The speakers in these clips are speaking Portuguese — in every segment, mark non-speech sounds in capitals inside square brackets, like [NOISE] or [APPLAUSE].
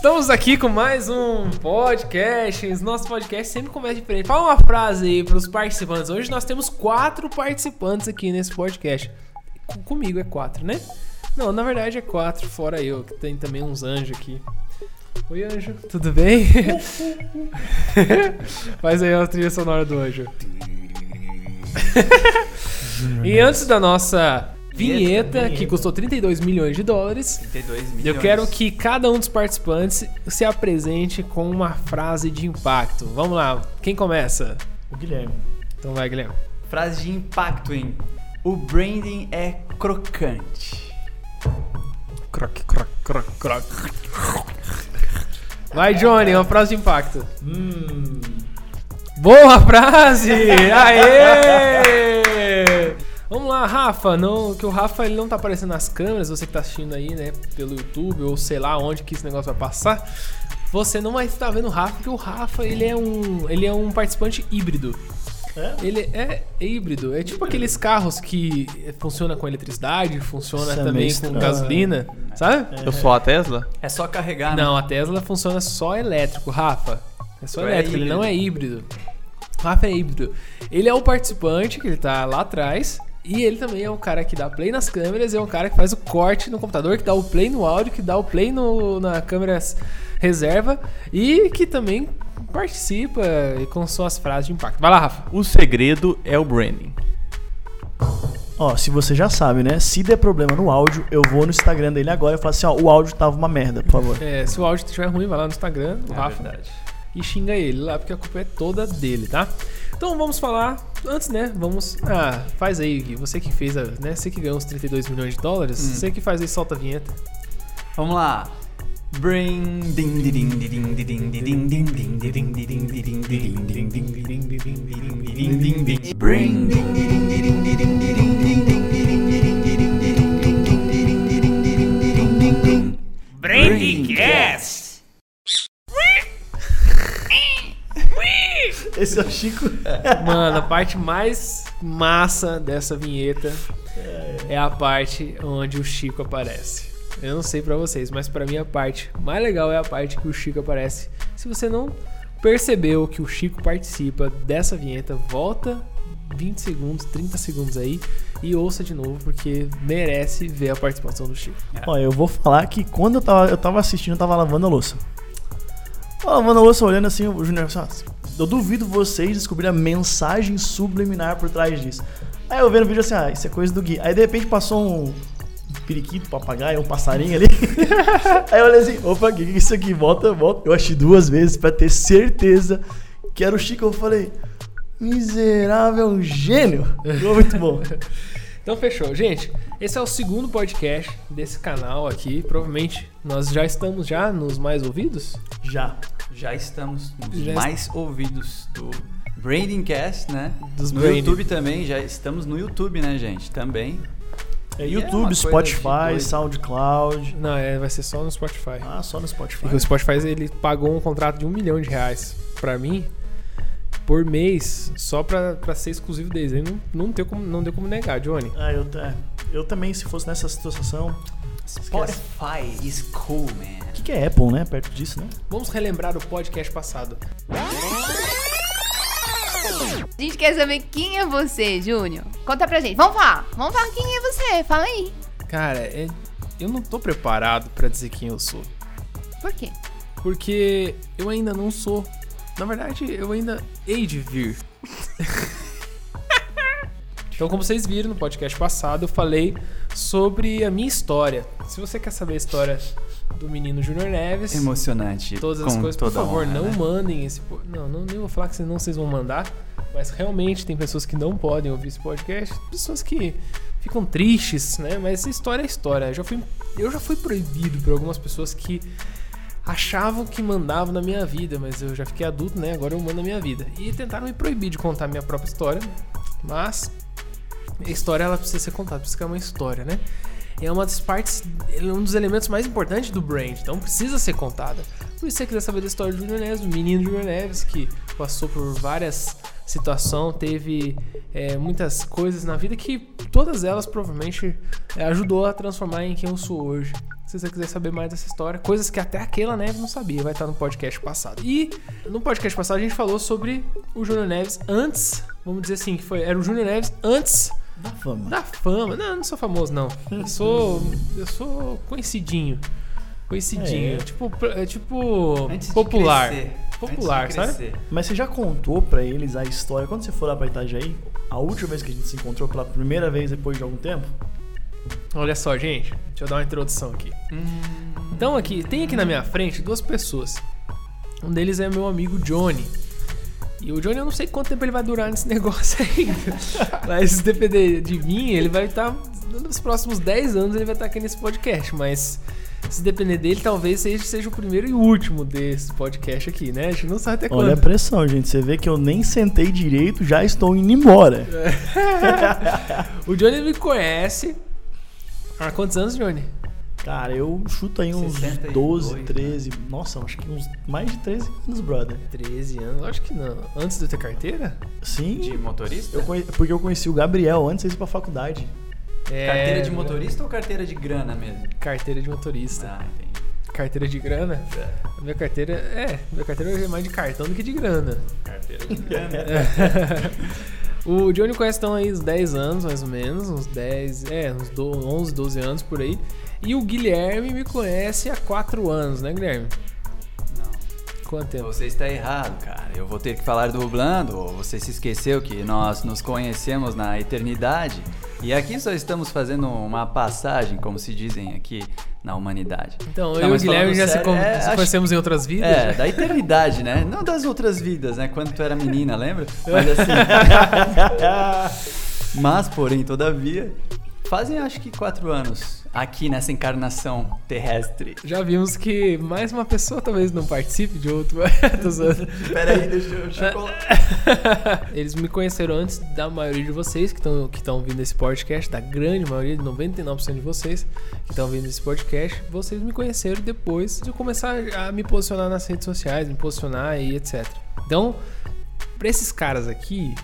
Estamos aqui com mais um podcast. Nosso podcast sempre começa diferente. Fala uma frase aí para os participantes. Hoje nós temos quatro participantes aqui nesse podcast. Com- comigo é quatro, né? Não, na verdade é quatro, fora eu, que tem também uns anjos aqui. Oi, anjo, tudo bem? [LAUGHS] Faz aí a trilha sonora do anjo. [LAUGHS] e antes da nossa vinheta, que custou 32 milhões de dólares, 32 milhões. eu quero que cada um dos participantes se apresente com uma frase de impacto. Vamos lá, quem começa? O Guilherme. Então vai, Guilherme. Frase de impacto, hein? O branding é crocante. Croc, croc, croc, croc. Vai, Johnny, uma frase de impacto. Hum. Boa frase! [LAUGHS] Aê! Vamos lá, Rafa. Não, que o Rafa ele não tá aparecendo nas câmeras, você que tá assistindo aí, né, pelo YouTube ou sei lá onde que esse negócio vai passar. Você não vai estar vendo o Rafa, porque o Rafa ele é um, ele é um participante híbrido. É? Ele é híbrido. É tipo aqueles carros que funciona com eletricidade, funciona Isso é também com gasolina, sabe? Eu sou a Tesla? É só carregar, né? Não, a Tesla funciona só elétrico, Rafa. É só é elétrico, ele não é híbrido. Rafa é híbrido. Ele é o participante, que ele tá lá atrás. E ele também é o cara que dá play nas câmeras, é um cara que faz o corte no computador, que dá o play no áudio, que dá o play no, na câmera reserva e que também participa com suas frases de impacto. Vai lá, Rafa. O segredo é o branding. Ó, se você já sabe, né? Se der problema no áudio, eu vou no Instagram dele agora e falo assim, ó, o áudio tava uma merda, por favor. É, se o áudio estiver ruim, vai lá no Instagram do É Rafa verdade. E xinga ele lá, porque a culpa é toda dele, tá? Então vamos falar, antes, né, vamos... Ah, faz aí, Gui, você que fez, a, né, você que ganhou os 32 milhões de dólares, você que faz aí, solta a vinheta. Vamos lá. Brandcast. Chico. [LAUGHS] Mano, a parte mais massa dessa vinheta é a parte onde o Chico aparece. Eu não sei pra vocês, mas pra mim a parte mais legal é a parte que o Chico aparece. Se você não percebeu que o Chico participa dessa vinheta, volta 20 segundos, 30 segundos aí e ouça de novo porque merece ver a participação do Chico. Ó, eu vou falar que quando eu tava, eu tava assistindo, eu tava lavando a louça. Tava lavando a louça, olhando assim, o Júnior assim, ó, eu duvido vocês descobrirem a mensagem subliminar por trás disso. Aí eu vendo o vídeo assim, ah, isso é coisa do Gui. Aí de repente passou um periquito, papagaio, um passarinho ali. [LAUGHS] Aí eu olhei assim, opa, o que é isso aqui? Volta, volta. Eu achei duas vezes pra ter certeza que era o Chico. Eu falei, miserável, gênio. Ficou muito bom. Então fechou. Gente, esse é o segundo podcast desse canal aqui. Provavelmente nós já estamos já nos mais ouvidos. Já. Já estamos nos Já mais ouvidos do Brandingcast, né? Dos no Branding. YouTube também, já estamos no YouTube, né, gente? Também. É é YouTube, de Spotify. SoundCloud. Não, é, vai ser só no Spotify. Ah, só no Spotify. Porque o Spotify ele pagou um contrato de um milhão de reais pra mim por mês só pra, pra ser exclusivo deles. Aí não, não, deu como, não deu como negar, Johnny. Ah, eu, é, eu também, se fosse nessa situação. Spotify is cool, man. O que, que é Apple, né? Perto disso, né? Vamos relembrar o podcast passado. A gente quer saber quem é você, Júnior. Conta pra gente. Vamos falar. Vamos falar quem é você. Fala aí. Cara, é- eu não tô preparado pra dizer quem eu sou. Por quê? Porque eu ainda não sou. Na verdade, eu ainda hei de vir. [LAUGHS] então, como vocês viram no podcast passado, eu falei sobre a minha história. Se você quer saber a história do menino Júnior Neves, Emocionante. todas as com coisas, por favor, honra, não né? mandem esse. Não, não, nem vou falar que senão vocês vão mandar. Mas realmente tem pessoas que não podem ouvir esse podcast, pessoas que ficam tristes, né? Mas história é história. Eu já fui, eu já fui proibido por algumas pessoas que achavam que mandavam na minha vida, mas eu já fiquei adulto, né? Agora eu mando na minha vida. E tentaram me proibir de contar a minha própria história, mas a história ela precisa ser contada, precisa ser uma história, né? É uma das partes, é um dos elementos mais importantes do brand, então precisa ser contada. Por isso você quiser saber da história do Júnior Neves, do menino Júnior Neves, que passou por várias situações, teve é, muitas coisas na vida que todas elas provavelmente ajudou a transformar em quem eu sou hoje. Se você quiser saber mais dessa história, coisas que até aquela Neves não sabia, vai estar no podcast passado. E no podcast passado a gente falou sobre o Júnior Neves antes, vamos dizer assim, que foi, era o Júnior Neves antes Da fama. da fama. Não, eu não sou famoso, não. Eu sou. Eu sou conhecidinho. Conhecidinho. É. Tipo, é tipo. Antes popular. Popular, Antes de sabe? Mas você já contou pra eles a história, quando você for lá pra Itajaí, a última vez que a gente se encontrou pela primeira vez depois de algum tempo? Olha só, gente. Deixa eu dar uma introdução aqui. Então, aqui, tem aqui na minha frente duas pessoas. Um deles é meu amigo Johnny. E o Johnny, eu não sei quanto tempo ele vai durar nesse [LAUGHS] negócio ainda. Mas se depender de mim, ele vai estar. nos próximos 10 anos ele vai estar aqui nesse podcast. Mas se depender dele, talvez seja, seja o primeiro e último desse podcast aqui, né? A gente não sabe até Olha a quando. pressão, gente. Você vê que eu nem sentei direito, já estou indo embora. [LAUGHS] o Johnny me conhece. Há quantos anos, Johnny? Cara, eu chuto aí uns 62, 12, né? 13. Nossa, acho que uns mais de 13 anos, brother. 13 anos, acho que não. Antes de eu ter carteira? Sim. De motorista? Eu conhe- Porque eu conheci o Gabriel antes de ir pra faculdade. É, Carteira de motorista ou carteira de grana mesmo? Carteira de motorista. Ah, entendi. Carteira de grana? A minha carteira. É, minha carteira é mais de cartão do que de grana. Carteira de grana. [LAUGHS] [LAUGHS] o Johnny conhece então aí uns 10 anos, mais ou menos. Uns 10, é, uns do, 11, 12 anos por aí. E o Guilherme me conhece há 4 anos, né, Guilherme? Quanto tempo? Você está errado, cara. Eu vou ter que falar do Rublando. ou Você se esqueceu que nós nos conhecemos na eternidade. E aqui só estamos fazendo uma passagem, como se dizem aqui na humanidade. Então, Não, eu e o Guilherme já se, sério, con- é, se acho- conhecemos em outras vidas. É, da eternidade, né? Não das outras vidas, né? Quando tu era menina, lembra? [LAUGHS] Mas assim. [LAUGHS] Mas, porém, todavia, fazem acho que quatro anos aqui nessa encarnação terrestre. Já vimos que mais uma pessoa talvez não participe de outro. [LAUGHS] Tô zoando. Pera aí, deixa eu chocolate. [LAUGHS] Eles me conheceram antes da maioria de vocês que estão que ouvindo esse podcast, da grande maioria, de 99% de vocês que estão ouvindo esse podcast. Vocês me conheceram depois de eu começar a me posicionar nas redes sociais, me posicionar e etc. Então, pra esses caras aqui,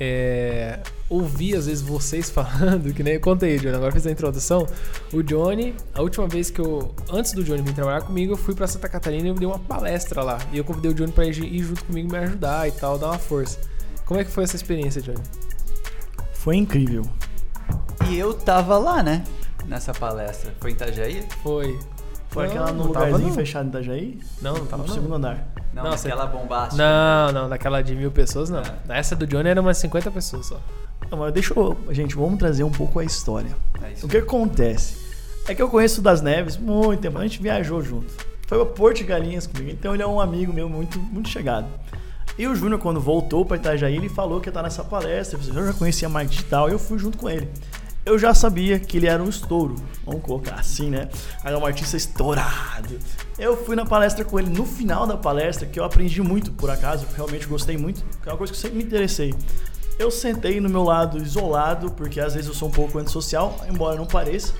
é, ouvir às vezes vocês [LAUGHS] falando, que nem eu contei, Johnny, agora fiz a introdução. O Johnny, a última vez que eu, antes do Johnny vir trabalhar comigo, eu fui pra Santa Catarina e eu dei uma palestra lá. E eu convidei o Johnny pra ir, junto comigo me ajudar e tal, dar uma força. Como é que foi essa experiência, Johnny? Foi incrível. E eu tava lá, né? Nessa palestra. Foi em Itajaí? Foi. Foi Não, aquela no não tava, lugarzinho não. fechado em Itajaí? Não, não tava no não. segundo andar. Não, Não, naquela bombástica. Não, não, daquela de mil pessoas não. É. Essa do Johnny era umas 50 pessoas só. Não, mas deixa eu... Gente, vamos trazer um pouco a história. É. O que acontece? É que eu conheço o das Neves muito tempo, a gente viajou junto. Foi pra Porto de Galinhas comigo, então ele é um amigo meu muito, muito chegado. E o Júnior, quando voltou pra Itajaí, ele falou que ia estar nessa palestra. Eu já conhecia a marketing digital e eu fui junto com ele. Eu já sabia que ele era um estouro, vamos colocar assim, né? Era um artista estourado. Eu fui na palestra com ele no final da palestra, que eu aprendi muito, por acaso, realmente gostei muito, que é uma coisa que eu sempre me interessei. Eu sentei no meu lado isolado, porque às vezes eu sou um pouco antissocial, embora não pareça.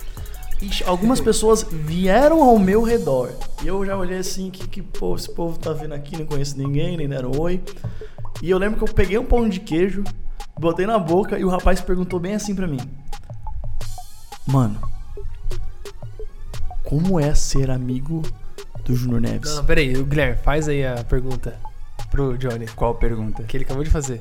E algumas [LAUGHS] pessoas vieram ao meu redor. E eu já olhei assim, que, que pô, esse povo tá vindo aqui, não conheço ninguém, nem deram oi. E eu lembro que eu peguei um pão de queijo, botei na boca e o rapaz perguntou bem assim pra mim. Mano, como é ser amigo do Júnior Neves? Não, não, peraí, o Guilherme, faz aí a pergunta pro Johnny, Qual pergunta? que ele acabou de fazer.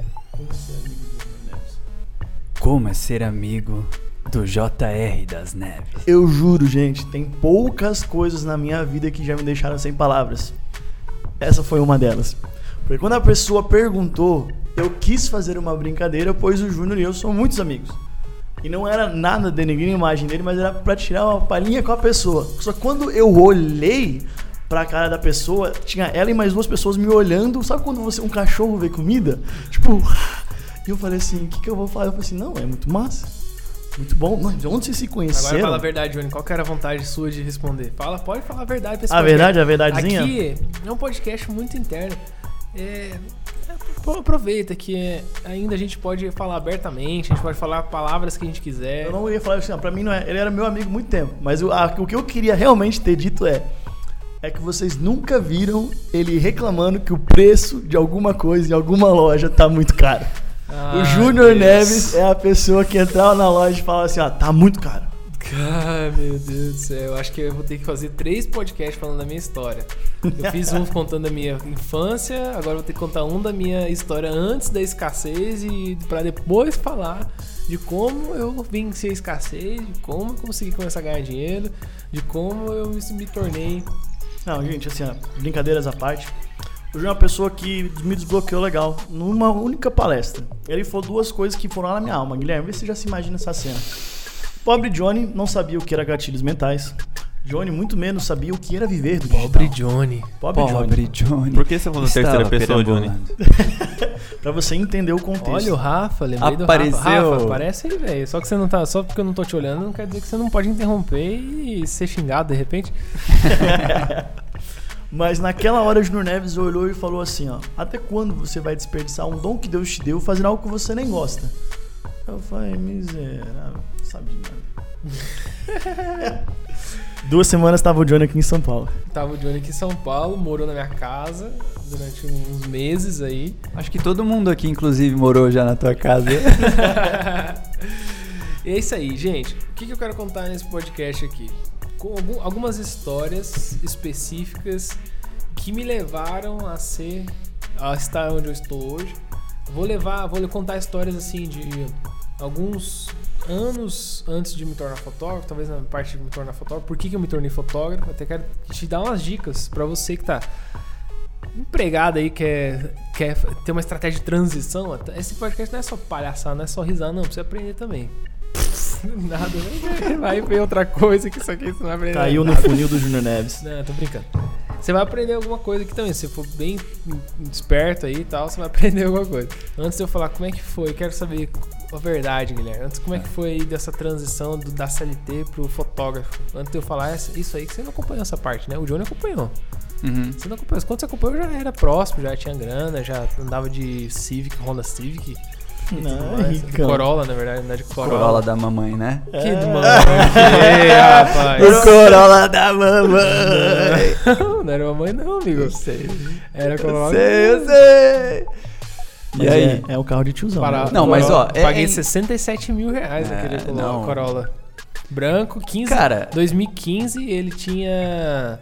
Como é ser amigo do JR das Neves? Eu juro, gente, tem poucas coisas na minha vida que já me deixaram sem palavras. Essa foi uma delas. Porque quando a pessoa perguntou, eu quis fazer uma brincadeira, pois o Júnior e eu somos muitos amigos. E não era nada denegrindo a imagem dele, mas era pra tirar uma palhinha com a pessoa. Só que quando eu olhei pra cara da pessoa, tinha ela e mais duas pessoas me olhando. Sabe quando você um cachorro vê comida? Tipo, e eu falei assim, o que, que eu vou falar? Eu falei assim, não, é muito massa. Muito bom. Não, de onde vocês se conheceram? Agora fala a verdade, Johnny. Qual que era a vontade sua de responder? Fala, pode falar a verdade pra esse A podcast. verdade, a verdadezinha? Aqui é um podcast muito interno. É, pô, aproveita que ainda a gente pode falar abertamente, a gente pode falar palavras que a gente quiser. Eu não ia falar assim, pra mim não é. Ele era meu amigo há muito tempo. Mas o, a- o que eu queria realmente ter dito é. É que vocês nunca viram ele reclamando que o preço de alguma coisa em alguma loja tá muito caro. o Ai, Júnior. Neves é a pessoa que entrava na loja e falava assim, ó, tá muito caro. Ai, meu Deus do céu. Eu acho que eu vou ter que fazer três podcasts falando da minha história. Eu fiz um contando da minha infância, agora vou ter que contar um da minha história antes da escassez e para depois falar de como eu venci a escassez, de como eu consegui começar a ganhar dinheiro, de como eu me, tornei. Não, gente, assim, brincadeiras à parte. Júnior é uma pessoa que me desbloqueou legal numa única palestra. Ele falou duas coisas que foram lá na minha alma. Guilherme, vê se você já se imagina essa cena. Pobre Johnny não sabia o que era gatilhos mentais. Johnny muito menos sabia o que era viver do digital. Pobre Johnny. Pobre, Johnny. Pobre Johnny. Por que você falou Estava terceira pessoa, Johnny? [LAUGHS] Pra você entender o contexto. Olha o Rafa, lembrei Apareceu. do Rafa. Rafa, aparece aí, velho. Só que você não tá. Só porque eu não tô te olhando, não quer dizer que você não pode interromper e ser xingado de repente. [LAUGHS] Mas naquela hora o Junior Neves olhou e falou assim, ó. Até quando você vai desperdiçar um dom que Deus te deu fazendo algo que você nem gosta? Eu falei, miserável, sabe de nada. [LAUGHS] Duas semanas tava o Johnny aqui em São Paulo. Tava o Johnny aqui em São Paulo, morou na minha casa durante uns meses aí. Acho que todo mundo aqui, inclusive, morou já na tua casa. E [LAUGHS] é isso aí, gente. O que, que eu quero contar nesse podcast aqui? Com algum- algumas histórias específicas que me levaram a ser, a estar onde eu estou hoje. Vou levar, vou contar histórias assim de alguns anos antes de me tornar fotógrafo, talvez na parte de me tornar fotógrafo. Por que, que eu me tornei fotógrafo? Até quero te dar umas dicas para você que tá empregado aí, quer, quer ter uma estratégia de transição. Esse podcast não é só palhaçar, não é só risar, não. Precisa aprender também. [LAUGHS] Nada, né? vai ver outra coisa que isso aqui você não vai aprender. Caiu no nada. funil do Junior Neves. Não, tô brincando. Você vai aprender alguma coisa aqui também. Se você for bem esperto aí e tal, você vai aprender [LAUGHS] alguma coisa. Antes de eu falar como é que foi, eu quero saber a verdade, Guilherme. Antes, como é que foi aí dessa transição do, da CLT pro fotógrafo? Antes de eu falar essa- isso aí, que você não acompanhou essa parte, né? O Johnny acompanhou. Uhum. Você não acompanhou. Quando você acompanhou, eu já era próximo, já tinha grana, já andava de Civic, Honda Civic. Não, mais. Ricão. Corolla, na verdade, andar de Corolla. Corolla da mamãe, né? Que do mano. [LAUGHS] Que, rapaz. O Corolla da mamãe. [LAUGHS] não era mamãe, não, amigo. sei. Era Corolla. sei, eu sei. Mas E aí? É, é o carro de tiozão. Para- né? Não, mas, ó, é- Paguei é- 67 mil reais É, Corolla- não. Corolla. Branco, 15. Cara- 2015 ele tinha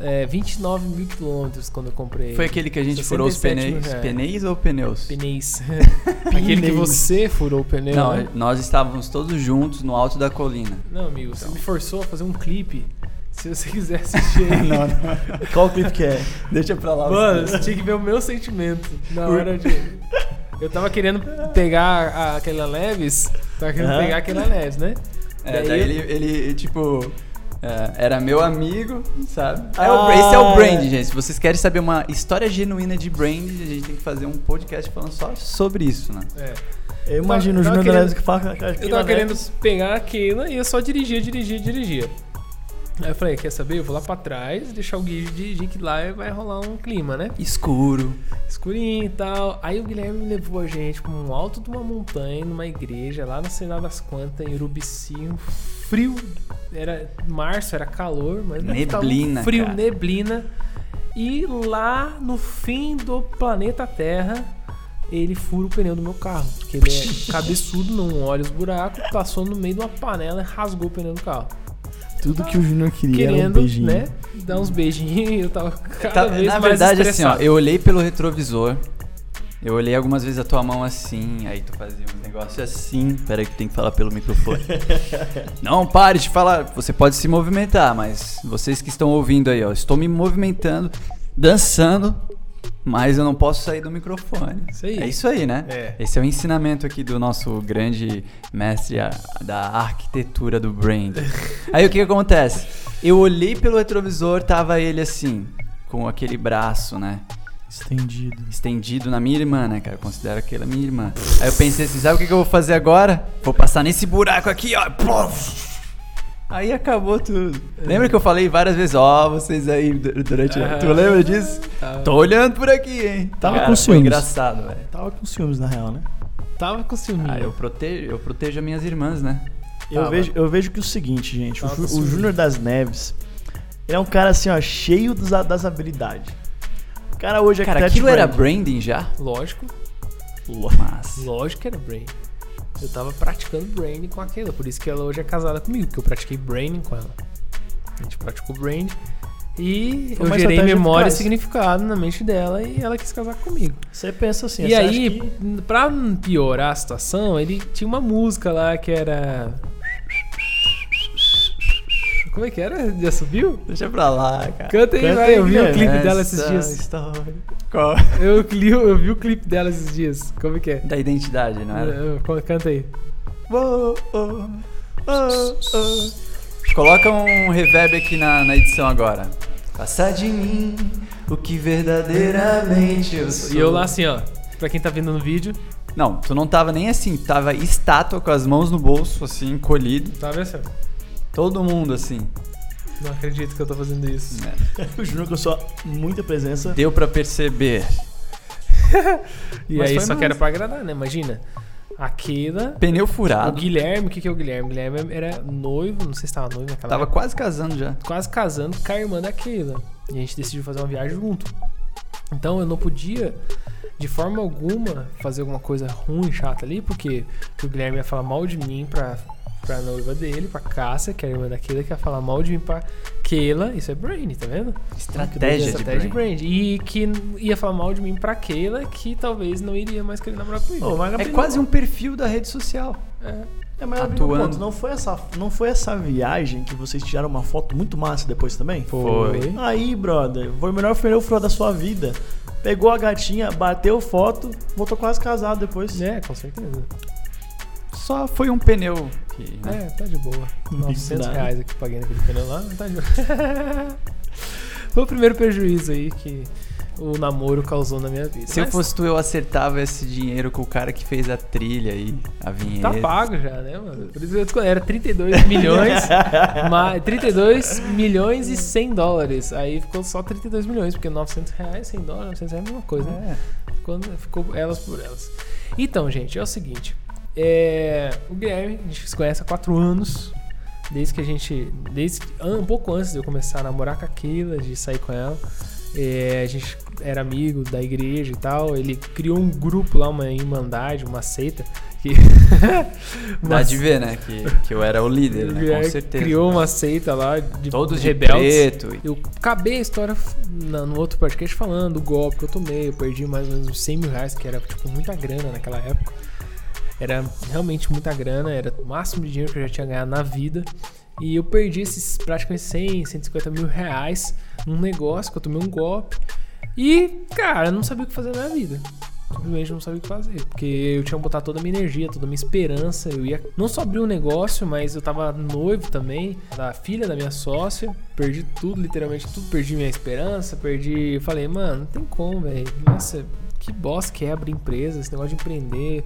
é, 29 mil quilômetros quando eu comprei. Foi aquele que a gente furou os 67 mil pneus. Pneus ou pneus? Pneus. [LAUGHS] [LAUGHS] Aquele que você furou o pneu. Não, né? nós estávamos todos juntos no alto da colina. Não, amigo, você me forçou a fazer um clipe. Se você quiser assistir aí. [LAUGHS] não. Qual clipe que é? Deixa pra lá. Mano, você tinha que ver o meu sentimento na hora de. Eu tava querendo pegar a- aquela Leves. Tava querendo Aham. pegar aquela Leves, né? É, daí ele, ele, tipo, é, era meu amigo, sabe? É o- Ah. esse é o brand, gente. Se vocês querem saber uma história genuína de brand, a gente tem que fazer um podcast falando só sobre isso, né? É. Eu imagino Eu o Júnior Neves que fala Eu tava querendo pegar aquela e eu só dirigia, dirigia, dirigia. Aí eu falei, quer saber? Eu vou lá pra trás, deixar o Gui dirigir que lá vai rolar um clima, né? Escuro. Escurinho e tal. Aí o Guilherme levou a gente pra um alto de uma montanha, numa igreja, lá na sei lá das quantas, em Urubici, um frio. Era março, era calor, mas tava um Neblina, frio, cara. neblina. E lá no fim do planeta Terra, ele fura o pneu do meu carro. Porque ele é [LAUGHS] cabeçudo, não olha os buracos, passou no meio de uma panela e rasgou o pneu do carro. Tudo que o Júnior queria era um Querendo, beijinho. né? Dar uns beijinhos e eu tava cada Tá- vez na mais verdade, assim, ó, estressado. eu olhei pelo retrovisor. Eu olhei algumas vezes a tua mão assim, aí tu fazia um negócio assim. Pera aí que tem que falar pelo microfone. [LAUGHS] Não, pare de falar. Você pode se movimentar, mas vocês que estão ouvindo aí, ó, estou me movimentando, dançando, mas eu não posso sair do microfone. Isso aí. É isso aí, né? É. Esse é o ensinamento aqui do nosso grande mestre da arquitetura do brand. [LAUGHS] aí o que, que acontece? Eu olhei pelo retrovisor, tava ele assim, com aquele braço, né? Estendido. estendido na minha irmã, né, cara? Eu considero aquela minha irmã. Aí eu pensei assim, sabe o que, que eu vou fazer agora? Vou passar nesse buraco aqui, ó. Plof! Aí acabou tudo. Lembra que eu falei várias vezes, ó, vocês aí du- durante. Aham. Tu lembra disso? Tava, Tô olhando por aqui, hein? Tava Cara, com foi ciúmes. engraçado, velho. Tava com ciúmes, na real, né? tava com ciúme. Ah, eu protejo, eu protejo as minhas irmãs, né? Eu Tava. vejo, eu vejo que o seguinte, gente, o, Tava o ciúme. Júnior das Neves, ele é um cara assim, ó, cheio dos, das habilidades. O cara hoje é Cara, aquilo de era brand. branding já? Lógico, Mas. lógico que era Brain. Eu tava praticando branding com aquela, por isso que ela hoje é casada comigo, porque eu pratiquei branding com ela. A gente praticou branding e Foi eu gerei memória e significado na mente dela e ela quis casar comigo. Você pensa assim, e aí, que- pra piorar a situação, ele tinha uma música lá que era. Como é que era? Já subiu? Deixa pra lá, cara. Canta aí, Canta vai. aí, Eu vi o clipe dela esses dias. história- Qual? [LAUGHS] Eu, li- eu vi o clipe dela esses dias. Como é que é? Da identidade, não era? Eu- Canta aí. Oh, oh, oh. Coloca um reverb aqui na, na edição agora. Passar de mim o que verdadeiramente eu sou. E eu lá assim, ó. Pra quem tá vendo no vídeo, Não, tu não tava nem assim, tava estátua com as mãos no bolso, assim, encolhido. tá vendo? senhor? Todo mundo assim. Não acredito que eu tô fazendo isso. né? o Júnior com sua muita presença. Deu pra perceber. [LAUGHS] E Mas aí foi só que era pra agradar, né? Imagina. Aquela. Pneu O furado. Guilherme, o que, que é o Guilherme? O Guilherme era noivo, não sei se tava noivo naquela Tava época. quase casando já. quase casando com a irmã da Keila. E a gente decidiu fazer uma viagem junto. Então eu não podia, de forma alguma, fazer alguma coisa ruim, chata ali, porque o Guilherme ia falar mal de mim pra, pra noiva dele, pra Cássia, que é a irmã da Keila, que ia falar mal de mim pra Keila. Isso é brain, tá vendo? Estratégia de Estratégia de brand. E que ia falar mal de mim pra Keila, que talvez não iria mais querer namorar comigo. Mas, É quase um perfil da rede social. É. É, mas atuando. Ponto, não, foi essa, não foi essa viagem que vocês tiraram uma foto muito massa depois também? Foi. Aí, brother, foi o melhor furado da sua vida. Pegou a gatinha, bateu foto, voltou quase casado depois. É, com certeza. Só foi um pneu que. né? É, tá de boa. [LAUGHS] 900 Nada. reais aqui paguei naquele pneu lá, tá de boa. [LAUGHS] Foi o primeiro prejuízo aí que o namoro causou na minha vida. Se eu Mas fosse tu, eu acertava esse dinheiro com o cara que fez a trilha aí, a vinheta. Tá pago já, né, mano? Por isso eu era 32 [LAUGHS] milhões, mas 32 milhões e 100 dólares. Aí ficou só 32 milhões, porque 900 reais, 100 dólares, 900 reais é a mesma coisa, né? É. Ficou, ficou elas por elas. Então, gente, é o seguinte. É, o Guilherme, a gente se conhece há 4 anos. Desde que a gente. Desde um pouco antes de eu começar a namorar com a Keila, de sair com ela. é, a gente era amigo da igreja e tal. Ele criou um grupo lá, uma irmandade, uma seita. Que [LAUGHS] Dá de ver, né? Que, que eu era o líder, né? [LAUGHS] é- Com certeza. criou uma seita lá de Todos de rebeldes. Eu acabei a história na- no outro podcast falando do golpe que eu tomei. Eu perdi mais ou menos uns 100 mil reais, que era tipo muita grana naquela época. Era realmente muita grana, era o máximo de dinheiro que eu já tinha ganhado na vida. E eu perdi esses praticamente 100, 150 mil reais num negócio que eu tomei um golpe. E, cara, eu não sabia o que fazer na minha vida. Simplesmente não sabia o que fazer. Porque eu tinha botado toda a minha energia, toda a minha esperança. Eu ia não só abrir um negócio, mas eu tava noivo também, da filha da minha sócia. Perdi tudo, literalmente tudo. Perdi minha esperança, perdi. Eu falei, mano, não tem como, velho. Nossa, que bosta que é abrir empresa, esse negócio de empreender.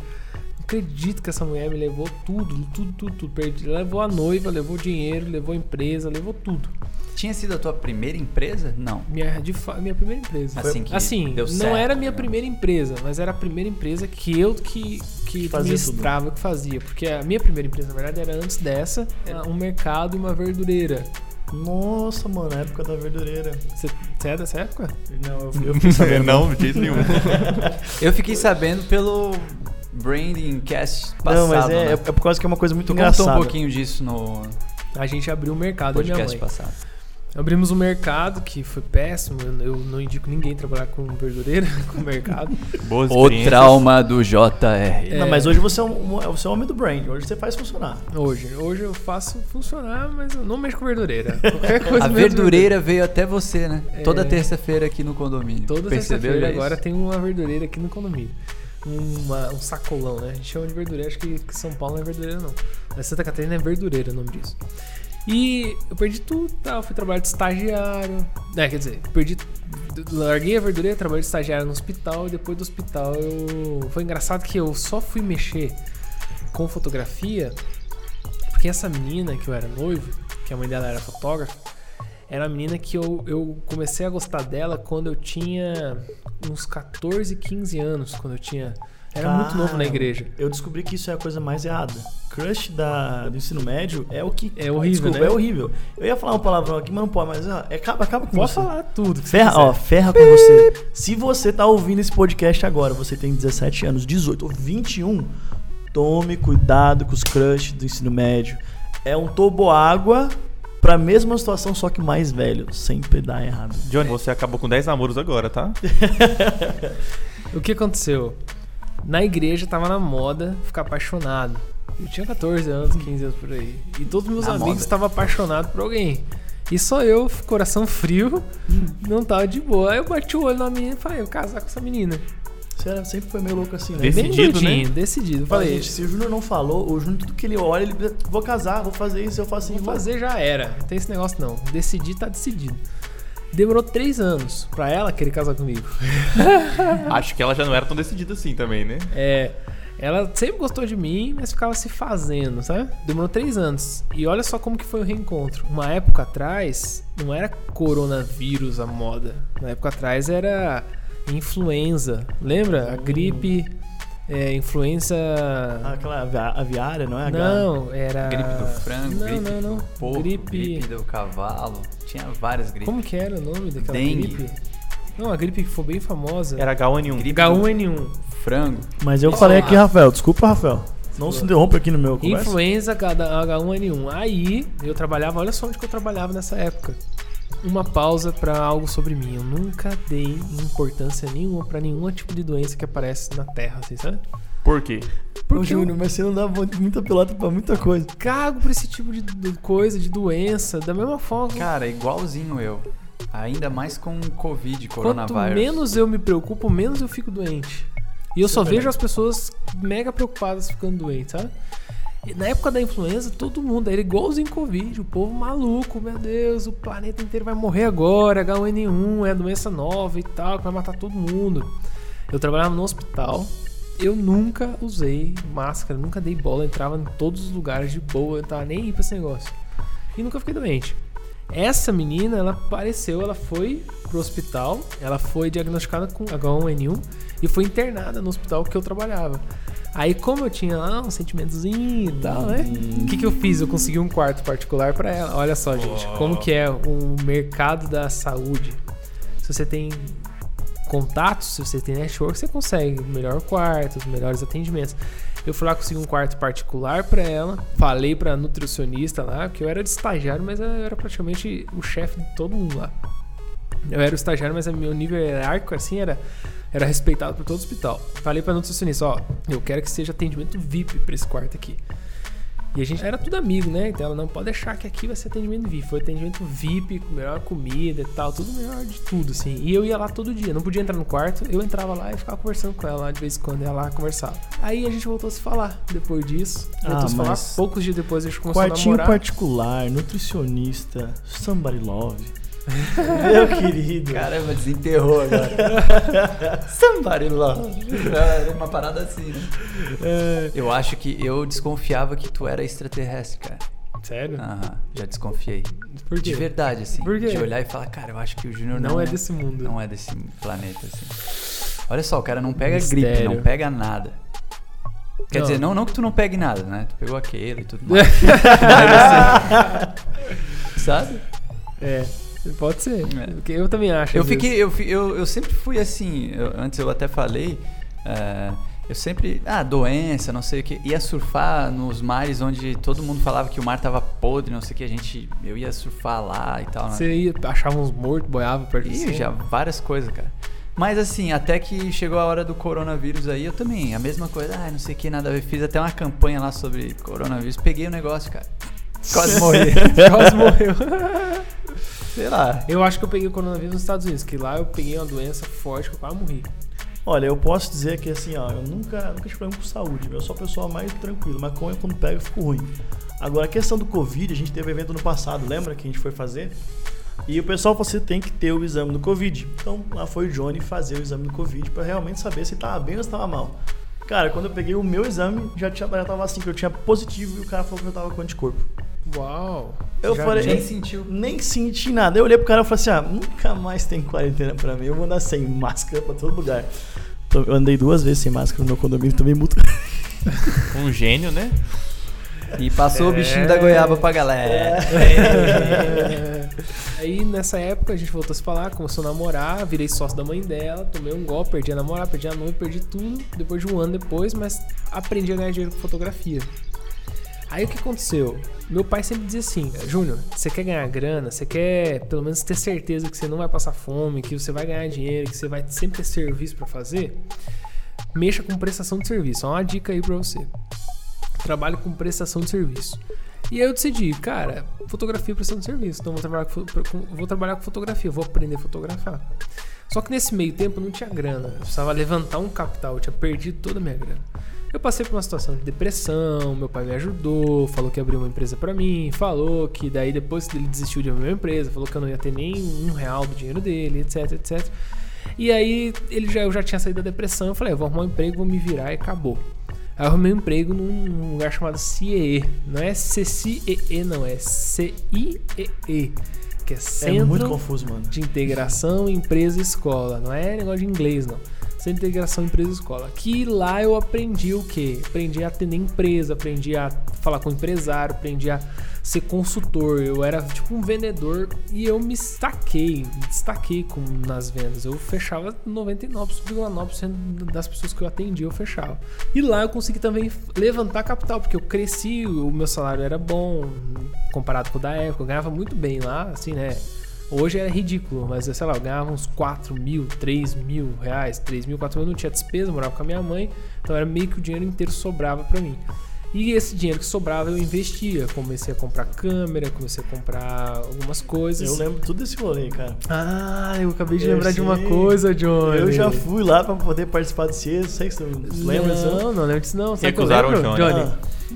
Acredito que essa mulher me levou tudo, tudo, tudo, tudo. Perdi. Levou a noiva, levou dinheiro, levou a empresa, levou tudo. Tinha sido a tua primeira empresa? Não. Minha, de fa- minha primeira empresa. Assim que assim deu não certo, era a minha digamos. primeira empresa, mas era a primeira empresa que eu que, que administrava, que fazia. Porque a minha primeira empresa, na verdade, era antes dessa, era um mercado e uma verdureira. Nossa, mano, a época da verdureira. Você você é dessa época? Não, eu, eu fiquei [LAUGHS] sabendo. não, de jeito nenhum. [LAUGHS] Eu fiquei sabendo pelo Branding Cast passado, não, mas é, né? é por causa que é uma coisa muito Tu engraçada. contou um pouquinho disso no A gente abriu o mercado, podcast mãe. passado. Abrimos um mercado que foi péssimo. Eu, não indico ninguém trabalhar com verdureira, [LAUGHS] com mercado. Boas O trauma do JR. Não, mas hoje você é, um, você é um homem do brand, hoje você faz funcionar. Hoje, hoje eu faço funcionar, mas eu não mexo com verdureira. [LAUGHS] Qualquer coisa A verdureira veio até você, né? É. Toda terça-feira aqui no condomínio. Toda terça-feira agora tem uma verdureira aqui no condomínio. Uma- um sacolão, né? A gente chama de verdureira, acho que, que São Paulo não é verdureira, não. Mas Santa Catarina é verdureira o nome disso. E eu perdi tudo, tá? Eu fui trabalhar de estagiário. É, quer dizer, perdi. Larguei a verdureira, trabalhei de estagiário no hospital. E depois do hospital eu. Foi engraçado que eu só fui mexer com fotografia porque essa menina que eu era noivo, que a mãe dela era fotógrafa, era a menina que eu, eu comecei a gostar dela quando eu tinha uns 14, 15 anos. Quando eu tinha. Era muito novo na Cara, igreja. Eu descobri que isso é a coisa mais errada. Crush da, do ensino médio é o que. É horrível, Desculpa, né? é horrível. Eu ia falar um palavrão aqui, mas não pode, mas ó, é, acaba, acaba com Pode você. falar tudo. Ferra, ó, ferra com você. Se você tá ouvindo esse podcast agora, você tem 17 anos, 18 ou 21, Tome cuidado com os crush do ensino médio. É um toboágua pra mesma situação, só que mais velho. Sempre dá errado. Johnny, você acabou com 10 namoros agora, tá? [LAUGHS] O que aconteceu? Na igreja tava na moda ficar apaixonado. Eu tinha 14 anos, 15 anos por aí. E todos meus Na amigos estavam apaixonados por alguém. E só eu, coração frio, não tava de boa. Aí eu bati o olho na menina e falei, eu vou casar com essa menina. Você era- sempre foi meio louco assim, né? Bem Decidido, doidinho, né? decidido. Falei, Falei, gente, se o Júnior não falou, o Júnior, tudo que ele olha, ele vou casar, vou fazer isso, eu faço assim, vou fazer já era. Não tem esse negócio não. Decidir tá decidido. Demorou três anos pra ela querer casar comigo. [LAUGHS] Acho que ela já não era tão decidida assim também, né? É, ela sempre gostou de mim, mas ficava se fazendo, sabe? Demorou três anos. E olha só como que foi o reencontro. Uma época atrás, não era coronavírus a moda. Na época atrás era influenza. Lembra? A gripe, é, influenza... Aquela aviária, não é? Não, era... Gripe do frango, não, gripe não, não. do porco, gripe... gripe do cavalo. Tinha várias gripes. Como que era o nome daquela Dengue. gripe? Não, a gripe que foi bem famosa. Era H1N1. Gripe H1N1. Frango. Mas eu Isso falei lá. aqui, Rafael, desculpa, Rafael. Não se interrompa aqui no meu conversa. Influenza H1N1. Aí eu trabalhava, olha só onde que eu trabalhava nessa época. Uma pausa pra algo sobre mim. Eu nunca dei importância nenhuma pra nenhum tipo de doença que aparece na Terra, assim, sabe? Por quê? Ô, Porque eu Júnior, mas você não dá muita pelota pra muita coisa. cago pra esse tipo de, de coisa, de doença, da mesma forma. Cara, igualzinho eu. Ainda mais com Covid, Quanto coronavírus. menos eu me preocupo, menos eu fico doente. E eu Isso só é vejo as pessoas mega preocupadas ficando doentes, sabe? Na época da influenza, todo mundo era igualzinho Covid, o povo maluco, meu Deus, o planeta inteiro vai morrer agora, H1N1 é a doença nova e tal, que vai matar todo mundo. Eu trabalhava no hospital, eu nunca usei máscara, nunca dei bola, entrava em todos os lugares de boa, eu não tava nem aí pra esse negócio. E nunca fiquei doente. Essa menina, ela apareceu, ela foi pro hospital, ela foi diagnosticada com H1N1 e foi internada no hospital que eu trabalhava. Aí, como eu tinha lá um sentimentozinho e tal, né? O que, que eu fiz? Eu consegui um quarto particular pra ela. Olha só, gente, como que é o mercado da saúde. Se você tem contatos, se você tem network, você consegue o melhor quarto, os melhores atendimentos. Eu fui lá consegui um quarto particular pra ela, falei pra nutricionista lá, que eu era de estagiário, mas eu era praticamente o chefe de todo mundo lá. Eu era o estagiário, mas meu nível hierárquico assim era era respeitado por todo o hospital. Falei pra nutricionista, ó, eu quero que seja atendimento VIP pra esse quarto aqui. E a gente era tudo amigo, né? Então ela não pode deixar que aqui vai ser atendimento VIP. Foi atendimento VIP, com melhor comida e tal, tudo melhor de tudo, assim. E eu ia lá todo dia, não podia entrar no quarto, eu entrava lá e ficava conversando com ela lá de vez em quando, ia lá conversava. Aí a gente voltou a se falar depois disso. Voltou Ah, a se falar. Poucos dias depois a gente começou a Quartinho namorar. particular, nutricionista, somebody love. [LAUGHS] Meu querido. Caramba, desenterrou agora. [LAUGHS] Somebody love. [LAUGHS] Era uma parada assim, né? É, Eu acho que eu desconfiava que tu era extraterrestre, cara. Sério? Aham, já desconfiei. Por quê? De verdade, assim. Por quê? De olhar e falar, cara, eu acho que o Júnior não, Não é desse mundo. Não é desse planeta, assim. Olha só, o cara não pega gripe, Mistério. não pega nada. Quer Não. dizer, não, não que tu não pegue nada, né? Tu pegou aquele e tudo mais. Assim, sabe? É, pode ser. É. Eu também acho. Eu fiquei, eu, eu, eu sempre fui assim, eu- antes eu até falei, é, eu sempre, ah, doença, não sei o que, ia surfar nos mares onde todo mundo falava que o mar tava podre, não sei o que, a gente, eu ia surfar lá e tal. né? Você ia, achava uns mortos, boiava perto de Ih, já várias coisas, cara. Mas assim, até que chegou a hora do coronavírus aí, eu também, a mesma coisa, ah, não sei o que, nada a ver. Fiz até uma campanha lá sobre coronavírus, peguei o negócio, cara. [LAUGHS] Quase morri. Quase morreu. [LAUGHS] Sei lá. Eu acho que eu peguei o coronavírus nos Estados Unidos, que lá eu peguei uma doença forte que eu quase morri. Olha, eu posso dizer que assim, ó, eu nunca, nunca tive problema com saúde, eu sou a pessoa mais tranquila, mas quando quando pega eu fico ruim. Agora, a questão do Covid, a gente teve um evento no passado, lembra que a gente foi fazer? E o pessoal você tem que ter o exame do Covid. Então, lá foi o Johnny fazer o exame do Covid pra realmente saber se tava bem ou se tava mal. Cara, quando eu peguei o meu exame, já, tinha, já tava assim, que eu tinha positivo e o cara falou que eu tava com anticorpo. Uau. Eu Já falei, Nem sentiu. nem senti nada. Eu olhei pro cara e falei assim: ah, nunca mais tem quarentena pra mim. Eu vou andar sem máscara pra todo lugar. Eu andei duas vezes sem máscara no meu condomínio também muito. Um gênio, né? E passou o bichinho da goiaba pra galera. É. Aí nessa época a gente voltou a se falar, começou a namorar, virei sócio da mãe dela, tomei um golpe, perdi a namorada, perdi a noiva, perdi tudo, depois de um ano depois, mas aprendi a ganhar dinheiro com fotografia. Aí o que aconteceu? Meu pai sempre dizia assim, Júnior, você quer ganhar grana, você quer pelo menos ter certeza que você não vai passar fome, que você vai ganhar dinheiro, que você vai sempre ter serviço pra fazer, mexa com prestação de serviço. Ó, uma dica aí pra você. Trabalhe com prestação de serviço. E aí eu decidi, cara, fotografia é prestação de serviço. Então vou trabalhar com, vou trabalhar com fotografia, vou aprender a fotografar. Só que nesse meio tempo não tinha grana. Eu precisava levantar um capital, eu tinha perdido toda a minha grana. Eu passei por uma situação de depressão, meu pai me ajudou, falou que abriu uma empresa pra mim, falou que daí depois ele desistiu de abrir uma empresa, falou que eu não ia ter nem um real do dinheiro dele, etc, etc. E aí ele já, eu já tinha saído da depressão, eu falei, eu vou arrumar um emprego, vou me virar e acabou. Aí eu arrumei um emprego num lugar chamado CIEE. Não é CCIEE, não, é CIEE. Que é É Centro muito confuso, mano. de Integração Empresa Escola. Não é negócio de inglês, não. Centro de Integração Empresa Escola. Que lá eu aprendi o quê? Aprendi a atender empresa, aprendi a falar com empresário, aprendi a ser consultor. Eu era tipo um vendedor e eu me destaquei, me destaquei com, nas vendas. Eu fechava 99,9% das pessoas que eu atendia, eu fechava. E lá eu consegui também levantar capital, porque eu cresci, o meu salário era bom, comparado com o da época, eu ganhava muito bem lá, assim, né? Hoje é ridículo, mas sei lá, eu ganhava uns 4 mil, 3 mil reais, 3 mil, 4 mil, não tinha despesa, morava com a minha mãe, então era meio que o dinheiro inteiro sobrava pra mim. E esse dinheiro que sobrava eu investia, comecei a comprar câmera, comecei a comprar algumas coisas. Eu lembro tudo desse rolê, cara. Ah, eu acabei de Eu lembrar de uma sei. coisa, Johnny. Eu já fui lá pra poder participar desse não sei se tu lembra disso. Não, não lembro disso não. Sabe o que eu Recusaram o lembro, Johnny. Johnny?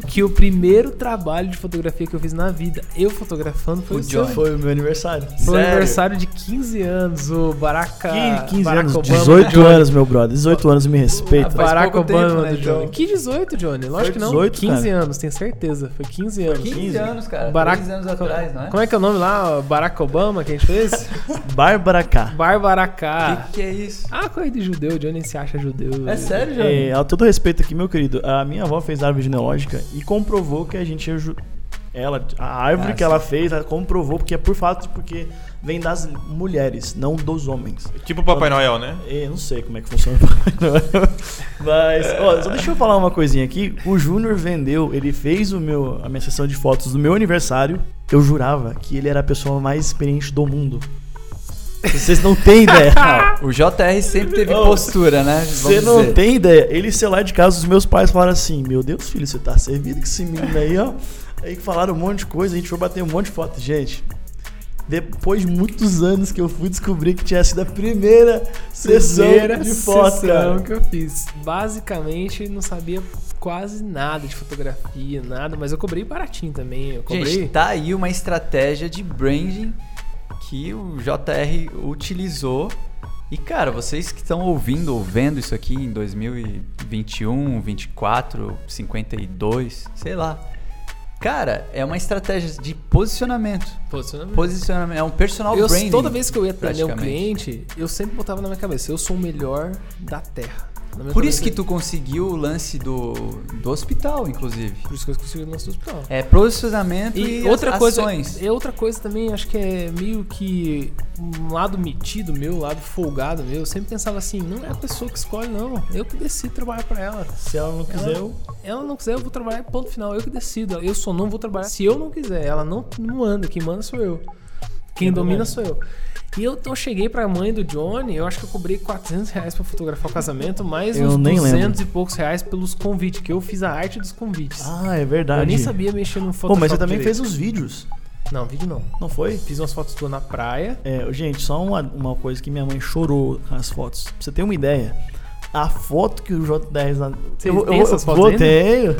Que o primeiro trabalho de fotografia que eu fiz na vida, eu fotografando, foi o, O. Johnny. Foi o meu aniversário. Foi o Sério? aniversário de 15 anos, o Barack, 15 Barack anos, Obama 18 do Johnny. anos, meu brother. 18 anos, me respeita. Barack Obama tempo, né, do Johnny. então? Que 18, Johnny? Lógico que não. 18, 15 cara. anos, tenho certeza. Foi 15 anos. 15, 15 anos, cara. Barack- 3 anos atrás, não é? Como é que é o nome lá? Barack Obama que a gente fez? [LAUGHS] Bárbara K. Barbaracá. Que que é isso? Ah, coisa de judeu, o Johnny se acha judeu. É sério, Johnny? É, a todo respeito aqui, meu querido, a minha avó fez árvore genealógica e comprovou que a gente é ela a árvore Ah, que sim. ela fez, ela comprovou porque é por fato porque vem das mulheres, não dos homens. Tipo o Papai Noel, né? Eu não sei como é que funciona. [LAUGHS] Mas, ó, só deixa eu falar uma coisinha aqui. O Júnior vendeu, ele fez o meu, a minha sessão de fotos do meu aniversário. Eu jurava que ele era a pessoa mais experiente do mundo. Vocês não têm ideia. [LAUGHS] O JR sempre teve Ô, postura, né? Você não dizer. tem ideia. Ele saiu lá de casa, os meus pais falaram assim: Meu Deus, filho, você tá servido com esse menino aí, ó. Aí falaram um monte de coisa, a gente foi bater um monte de foto. Gente, depois de muitos anos que eu fui descobrir que tinha sido a primeira sessão Primeira de foto, sessão cara. que eu fiz. Basicamente, não sabia quase nada de fotografia, nada, mas eu cobrei baratinho também. Eu cobrei. Gente, tá aí uma estratégia de branding que o JR utilizou. E cara, vocês que estão ouvindo ou vendo isso aqui em 2021, 24, 52, sei lá. Cara, é uma estratégia de posicionamento. Posicionamento. Posicionamento, é um personal Eu, branding. toda vez que eu ia atender um cliente, eu sempre botava na minha cabeça, eu sou o melhor da Terra. Por isso que tu conseguiu o lance do, do hospital, inclusive. Por isso que eu consegui no nosso hospital. É posicionamento e, E outra coisa, ações. é outra coisa também, acho que é meio que um lado metido meu, um lado folgado meu. Eu sempre pensava assim, não é a pessoa que escolhe, não. Eu que decido trabalhar pra ela. Se ela não quiser, eu. Ela não quiser, eu vou trabalhar, ponto final. Eu que decido. Eu só não vou trabalhar se eu não quiser. Ela não, não manda, quem manda sou eu. Quem É domina verdade. sou eu. E eu, eu cheguei pra mãe do Johnny, eu acho que eu cobrei 400 reais pra fotografar o casamento, mais Eu uns nem 200 lembro. e poucos reais pelos convites, que eu fiz a arte dos convites. Ah, é verdade. eu nem sabia mexer no Pô, Photoshop mas você também direito. fez os vídeos, Não, vídeo não. não foi? Fiz umas fotos tuas na praia. É, gente, só uma, uma coisa que minha mãe chorou nas fotos. Pra você ter uma ideia, a foto que o J10 lá. Você tem essas fotos vou, ainda? tenho.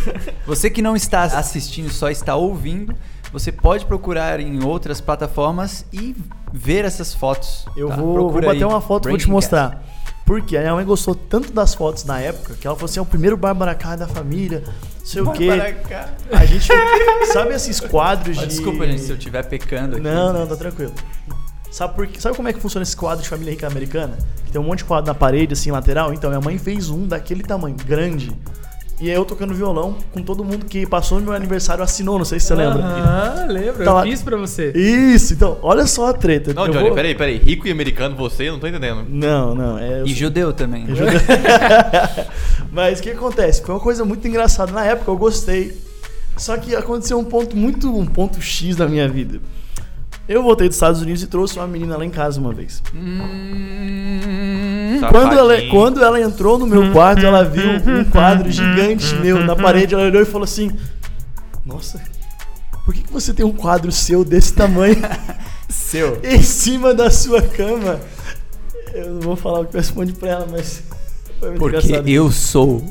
Você que não está assistindo, só está ouvindo, você pode procurar em outras plataformas e ver essas fotos. Eu tá? vou, vou Procura bater aí, uma foto e vou te mostrar. Porque a minha mãe gostou tanto das fotos na época que ela falou assim: é o primeiro Barbaracá da família, não sei o quê. Barbaracá. A gente. Sabe esses quadros de. Desculpa, gente, se eu estiver pecando aqui. Não, não, tá tranquilo. Sabe, por, quê? sabe como é que funciona esse quadro de família rica americana? Que tem um monte de quadro na parede, assim, lateral? Então, minha mãe fez um daquele tamanho, grande. E aí eu tocando violão com todo mundo que passou no meu aniversário assinou, não sei se você lembra. Ah, lembro. Tá eu lá- fiz pra você. Isso, então, olha só a treta. Não, Eu Johnny, vou- peraí, peraí. Rico e americano, você, eu não tô entendendo. Não, não. É, E sou- judeu também. né? [LAUGHS] Mas o que acontece? Foi uma coisa muito engraçada. Na época eu gostei. Só que aconteceu um ponto muito. um ponto X da minha vida. Eu voltei dos Estados Unidos e trouxe uma menina lá em casa uma vez. Hum, Quando ela, quando ela entrou no meu quarto, ela viu [LAUGHS] um quadro gigante meu na parede. Ela olhou e falou assim: Nossa, por que, que você tem um quadro seu desse tamanho [LAUGHS] seu. [LAUGHS] em cima da sua cama? Eu não vou falar o que eu respondi pra ela, mas foi muito Porque engraçado. eu sou.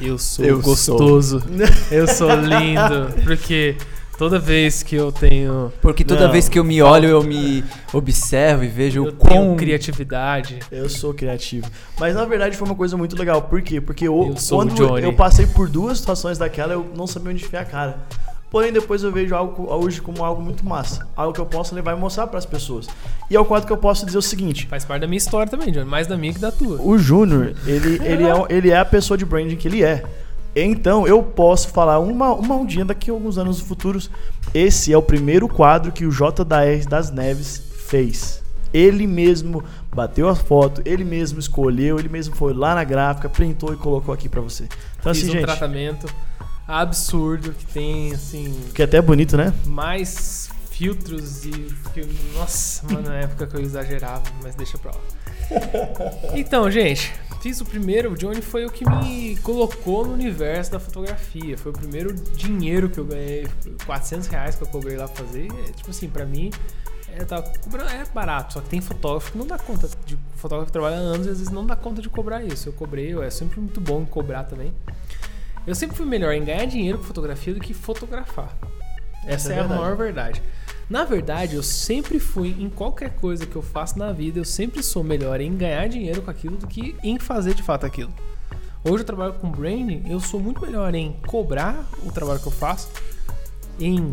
Eu sou Eu gostoso. Eu sou lindo. Porque toda vez que eu tenho. Porque toda Não. vez que eu me olho, eu me observo e vejo Eu o quão. tenho criatividade. Eu sou criativo. Mas na verdade foi uma coisa muito legal. Por quê? Porque eu, Eu quando eu passei por duas situações daquela, eu não sabia onde enfiar a cara. Porém, depois eu vejo algo hoje como algo muito massa. Algo que eu posso levar e mostrar para as pessoas. E é o quadro que eu posso dizer o seguinte. Faz parte da minha história também, Johnny. Mais da minha que da tua. O Júnior, ele, ele, é, ele é a pessoa de branding que ele é. Então, eu posso falar uma, uma um dia daqui a alguns anos futuros. Esse é o primeiro quadro que o JR das Neves fez. Ele mesmo bateu a foto, ele mesmo escolheu, ele mesmo foi lá na gráfica, printou e colocou aqui pra você. Então, Fiz assim, um gente, tratamento absurdo que tem, assim, que é até bonito, né? mais filtros e. Nossa, mano, na época que eu exagerava, mas deixa pra lá. [LAUGHS] Então, gente, fiz o primeiro. O Johnny foi o que me colocou no universo da fotografia. Foi o primeiro dinheiro que eu ganhei. 400 reais que eu cobrei lá pra fazer. É, tipo assim, pra mim. É, tá é barato, só que tem fotógrafo que não dá conta de fotógrafo que trabalha anos e às vezes não dá conta de cobrar isso. Eu cobrei, eu- é sempre muito bom cobrar também. Eu sempre fui melhor em ganhar dinheiro com fotografia do que fotografar. Essa é é, a maior verdade. Na verdade, eu sempre fui, em qualquer coisa que eu faço na vida, eu sempre sou melhor em ganhar dinheiro com aquilo do que em fazer de fato aquilo. Hoje eu trabalho com branding, eu sou muito melhor em cobrar o trabalho que eu faço, em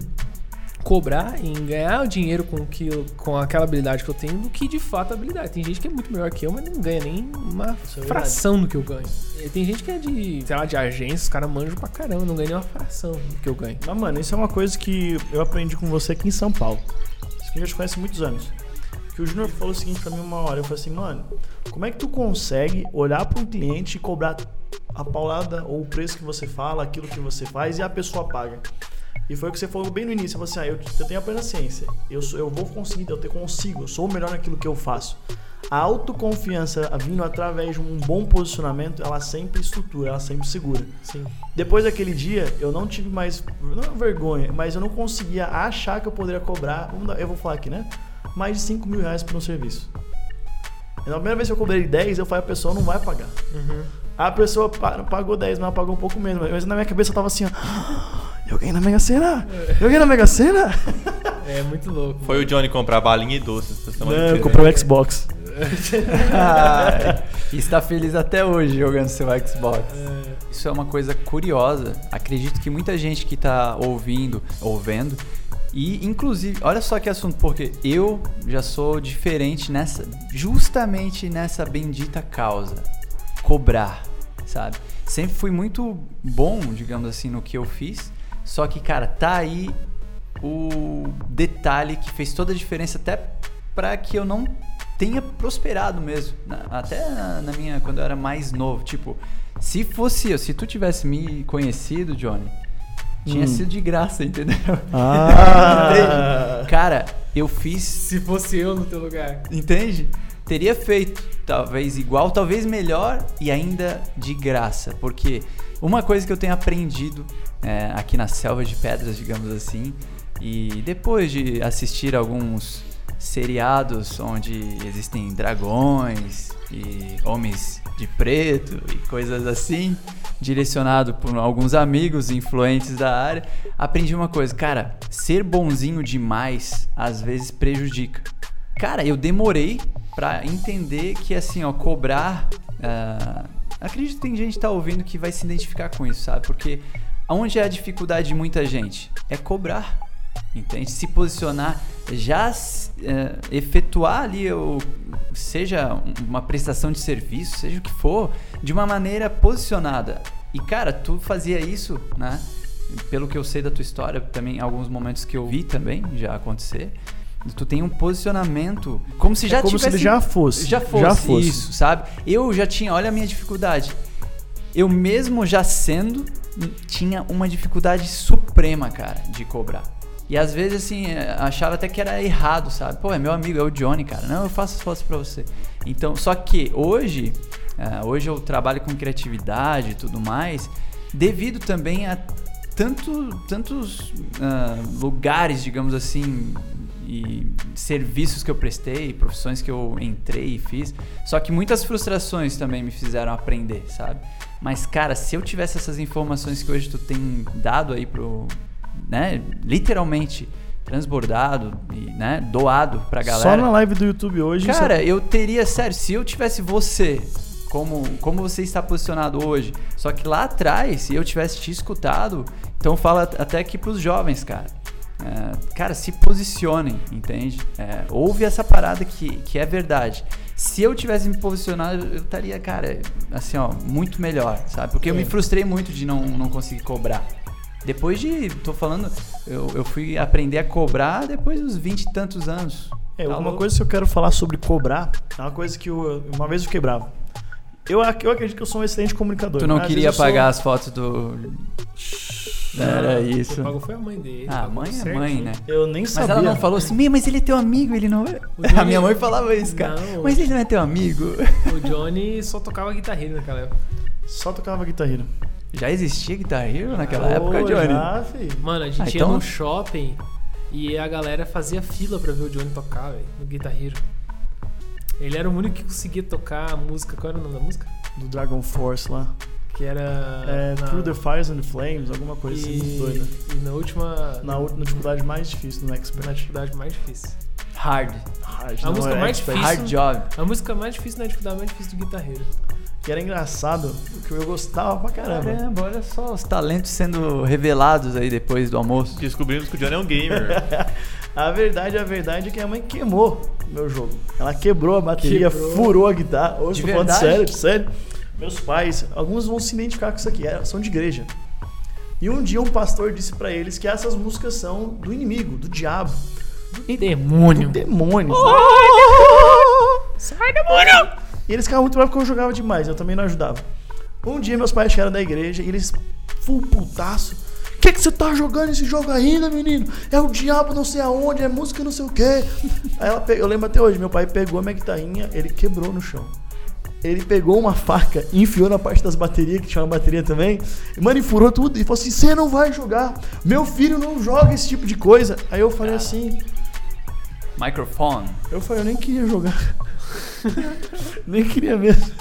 cobrar, em ganhar o dinheiro com, que eu- com aquela habilidade que eu tenho, do que de fato a habilidade. Tem gente que é muito melhor que eu, mas não ganha nem uma é fração do que eu ganho. E tem gente que é de, sei lá, de agência, os caras manjam pra caramba, não ganha nem uma fração do que eu ganho. Mas, mano, isso é uma coisa que eu aprendi com você aqui em São Paulo. Isso que a gente conhece há muitos anos. Que o Júnior falou o seguinte pra mim uma hora. Eu falei assim, mano, como é que tu consegue olhar para um cliente e cobrar a paulada ou o preço que você fala, aquilo que você faz e a pessoa paga? E foi o que você falou bem no início. Você falou assim, ah, eu, eu tenho apenas ciência. Eu, sou, eu vou conseguir, eu te- consigo, eu sou o melhor naquilo que eu faço. A autoconfiança vindo através de um bom posicionamento, ela sempre estrutura, ela sempre segura. Sim. Depois daquele dia, eu não tive mais, não vergonha, mas eu não conseguia achar que eu poderia cobrar, eu vou falar aqui, né? Mais de 5 mil reais por um serviço. Na primeira vez que eu cobrei 10, eu falei, a pessoa não vai pagar. A pessoa pa- pagou 10, mas ela pagou um pouco menos. Mas na minha cabeça eu tava assim, ó, eu ganhei na Mega Sena! Eu ganhei na Mega Sena! [LAUGHS] É muito louco. Foi o Johnny comprar balinha e doces. uma Não, comprei o Xbox. [LAUGHS] E está feliz até hoje jogando seu Xbox. Isso é uma coisa curiosa. Acredito que muita gente que tá ouvindo, ou vendo, e inclusive, olha só que assunto, porque eu já sou diferente nessa, justamente nessa bendita causa, cobrar, sabe? Sempre fui muito bom, digamos assim, no que eu fiz. Só que, cara, tá aí o detalhe que fez toda a diferença até para que eu não tenha prosperado mesmo. Na- Até na, na minha quando eu era mais novo, tipo, se fosse eu, se tu tivesse me conhecido, Johnny, tinha Hum. sido de graça, [LAUGHS] entendeu? Ah! Cara, eu fiz Se fosse eu no teu lugar. Entende? Teria feito, talvez igual, talvez melhor e ainda de graça. Porque uma coisa que eu tenho aprendido é, aqui na selva de pedras, digamos assim, e depois de assistir alguns seriados onde existem dragões e homens de preto e coisas assim, direcionado por alguns amigos influentes da área, aprendi uma coisa, cara, ser bonzinho demais às vezes prejudica. Cara, eu demorei pra entender que assim, ó, cobrar. ah, acredito que tem gente que tá ouvindo que vai se identificar com isso, sabe? Porque aonde é a dificuldade de muita gente? É cobrar. Entende? Se posicionar, já eh, efetuar ali, o, seja uma prestação de serviço, seja o que for, de uma maneira posicionada. E cara, tu fazia isso, né? Pelo que eu sei da tua história, também alguns momentos que eu vi também já acontecer. Tu tem um posicionamento como se já É como se tivesse ele já fosse. já fosse, Já fosse. isso, sabe? Eu já tinha, olha a minha dificuldade. Eu mesmo já sendo, tinha uma dificuldade suprema, cara, de cobrar. E às vezes, assim, achava até que era errado, sabe? Pô, é meu amigo, é o Johnny, cara. Não, eu faço as fotos pra você. Então, só que hoje, eh, hoje eu trabalho com criatividade e tudo mais, devido também a tanto, tantos ah, lugares, digamos assim, e serviços que eu prestei, profissões que eu entrei e fiz. Só que muitas frustrações também me fizeram aprender, sabe? Mas, cara, se eu tivesse essas informações que hoje tu tem dado aí pro. né? Literalmente transbordado e, né? Doado pra galera. Só na live do YouTube hoje. Cara, eu teria, sério, se eu tivesse você, como, como você está posicionado hoje, só que lá atrás, se eu tivesse te escutado, então fala até aqui pros jovens, cara. É, cara, se posicionem, entende? É, ouve essa parada que, que é verdade. Se eu tivesse me posicionado, eu estaria, cara, assim, ó, muito melhor, sabe? Porque eu me frustrei muito de não, não conseguir cobrar. Depois de, tô falando, eu, eu fui aprender a cobrar depois dos 20 e tantos anos. É, Tá uma coisa que eu quero falar sobre cobrar é uma coisa que eu, uma vez eu quebrava. Eu, eu acredito que eu sou um excelente comunicador. Tu não às queria apagar sou- as fotos do. Era isso. Quem pagou foi a mãe dele. Ah, pagou mãe é mãe, né? Eu nem Mas sabia. ela não falou assim, "Meu, mas ele é teu amigo, ele não é. Johnny- A minha mãe falava isso, cara. Não. Mas ele não é teu amigo. O Johnny só tocava guitarreira naquela época. Só tocava guitarra. Já existia Guitar Hero naquela Ô, época, Johnny? Já, filho. Mano, a gente Ah, ia então- no shopping e a galera fazia fila pra ver o Johnny tocar, velho, no Guitar Hero. Ele era o único que conseguia tocar a música. Qual era o nome da música? Do Dragon Force lá. Que era. É, na- Through the Fires and the Flames, alguma coisa assim, muito doida. e, e na última. Na, na dificuldade mais difícil do na Expert. dificuldade mais difícil. Hard. Hard, A não música é mais Expert. difícil- Hard job. A música mais difícil na dificuldade mais difícil do Guitar Hero. Que era engraçado, que eu gostava pra caramba. Caramba, olha só os talentos sendo revelados aí depois do almoço. Descobrimos que o Johnny é um gamer. [LAUGHS] A verdade, a verdade é que a mãe queimou o meu jogo. Ela quebrou a bateria, Quebrou. furou a guitarra. Hoje tô falando sério, sério. Meus pais, alguns vão se identificar com isso aqui, é, são de igreja. E um dia um pastor disse pra eles que essas músicas são do inimigo, do diabo, E demônio. do demônio. Sai, demônio! E eles ficavam muito bravos porque eu jogava demais, eu também não ajudava. Um dia meus pais chegaram da igreja e eles, full putaço. Que, que você tá jogando esse jogo ainda, menino? É o diabo não sei aonde, é música não sei o quê. Aí ela eu lembro até hoje, meu pai pegou a minha guitarrinha, ele quebrou no chão. Ele pegou uma faca e enfiou na parte das baterias, que tinha uma bateria também. E, mano, e furou tudo. E falou assim: você não vai jogar. Meu filho não joga esse tipo de coisa. Aí eu falei assim: Microphone. eu falei, eu nem queria jogar. [LAUGHS] nem queria mesmo.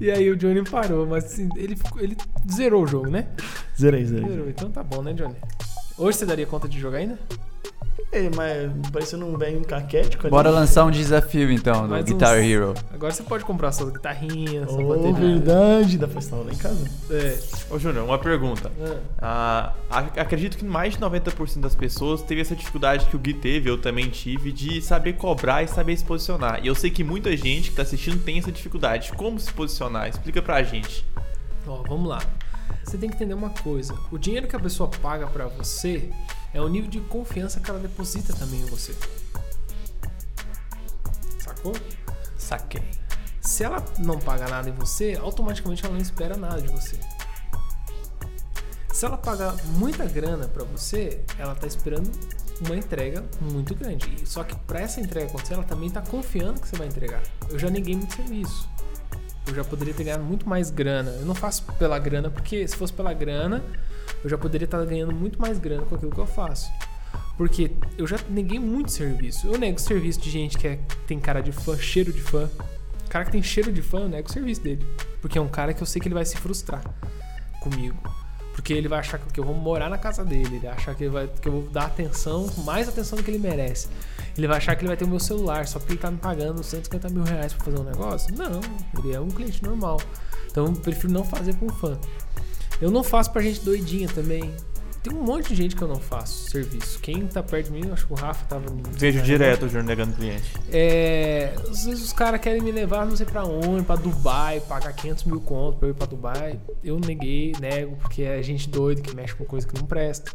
E aí o Johnny parou, mas assim, ele, ficou- ele zerou o jogo, né? Zerei, zerei. Zerou, então tá bom, né, Johnny? Hoje você daria conta de jogar ainda? Ei, mas parecendo um velho caquético ali. Bora lançar um desafio então do Mais Guitar uns- Hero. Agora você pode comprar sua guitarrinha, sua Oh, bateria. verdade. Dá pra instalar lá em casa. É. Ô, Júnior, uma pergunta. Ah, Ah, ac- acredito que mais de 90% das pessoas teve essa dificuldade que o Gui teve, eu também tive, de saber cobrar e saber se posicionar. E eu sei que muita gente que tá assistindo tem essa dificuldade. Como se posicionar? Explica pra gente. Ó, vamos lá. Você tem que entender uma coisa. O dinheiro que a pessoa paga pra você é o nível de confiança que ela deposita também em você. Sacou? Saquei. Se ela não paga nada em você, automaticamente ela não espera nada de você. Se ela pagar muita grana pra você, ela tá esperando uma entrega muito grande. E Só que pra essa entrega acontecer, ela também tá confiando que você vai entregar. Eu já neguei muito serviço. Eu já poderia ter ganhado muito mais grana. Eu não faço pela grana, porque se fosse pela grana, eu já poderia estar ganhando muito mais grana com aquilo que eu faço. Porque eu já neguei muito serviço. Eu nego serviço de gente que é- tem cara de fã, cheiro de fã. O cara que tem cheiro de fã, eu nego o serviço dele. Porque é um cara que eu sei que ele vai se frustrar comigo. Porque ele vai achar que eu vou morar na casa dele. Ele vai achar que, ele vai, que eu vou dar atenção, mais atenção do que ele merece. Ele vai achar que ele vai ter o meu celular só porque ele tá me pagando 150 mil reais pra fazer um negócio. Não, ele é um cliente normal. Então eu prefiro não fazer com fã. Eu não faço pra gente doidinha também. tem um monte de gente que eu não faço serviço. Quem tá perto de mim, acho que o Rafa tava. Vejo direto o Júnior negando cliente. É, às vezes os caras querem me levar não sei pra onde, pra Dubai, pagar 500 mil conto pra eu ir pra Dubai. Eu neguei, nego, porque é gente doida que mexe com coisa que não presta.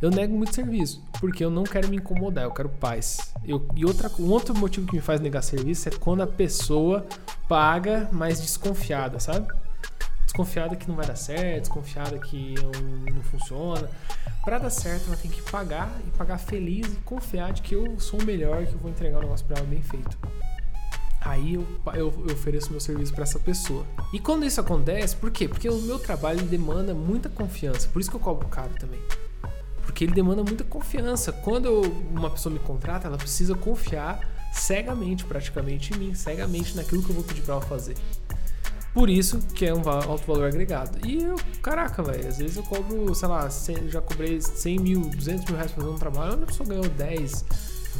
Eu nego muito serviço, porque eu não quero me incomodar, eu quero paz. Eu, e outra, um outro motivo que me faz negar serviço é quando a pessoa paga, mas desconfiada, sabe? Desconfiada que não vai dar certo, desconfiada que não, funciona. Pra dar certo, ela tem que pagar e pagar feliz e confiar de que eu sou o melhor, que eu vou entregar o negócio pra ela bem feito. Aí eu, eu, eu ofereço meu serviço pra essa pessoa. E quando isso acontece, por quê? Porque o meu trabalho demanda muita confiança. Por isso que eu cobro caro também. Porque ele demanda muita confiança. Quando uma pessoa me contrata, ela precisa confiar cegamente, praticamente, em mim, cegamente naquilo que eu vou pedir pra ela fazer. Por isso que é um alto valor agregado. E eu, caraca, velho, às vezes eu cobro, sei lá, 100 já cobrei 100 mil, 200 mil reais fazer um trabalho, onde a pessoa ganhou 10,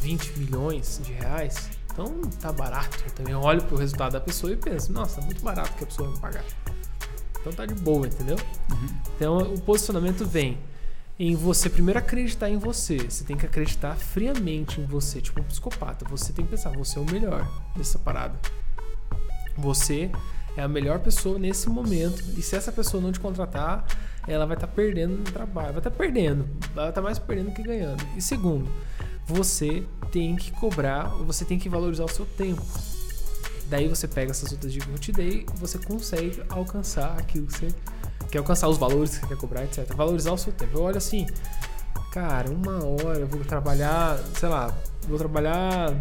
20 milhões de reais. Então tá barato. Eu também olho pro resultado da pessoa e penso, nossa, tá muito barato que a pessoa vai me pagar. Então tá de boa, entendeu? Então o posicionamento vem em você primeiro acreditar em você. Você tem que acreditar friamente em você, tipo um psicopata. Você tem que pensar, você é o melhor dessa parada. Você é a melhor pessoa nesse momento. E se essa pessoa não te contratar, ela vai estar perdendo no trabalho. Vai estar perdendo. Vai estar mais perdendo que ganhando. E segundo, você tem que cobrar, você tem que valorizar o seu tempo. Daí você pega essas outras dicas que eu te dei você consegue alcançar aquilo que você quer alcançar, os valores que você quer cobrar, etc. Valorizar o seu tempo. Eu olho assim, cara, uma hora eu vou trabalhar, sei lá, vou trabalhar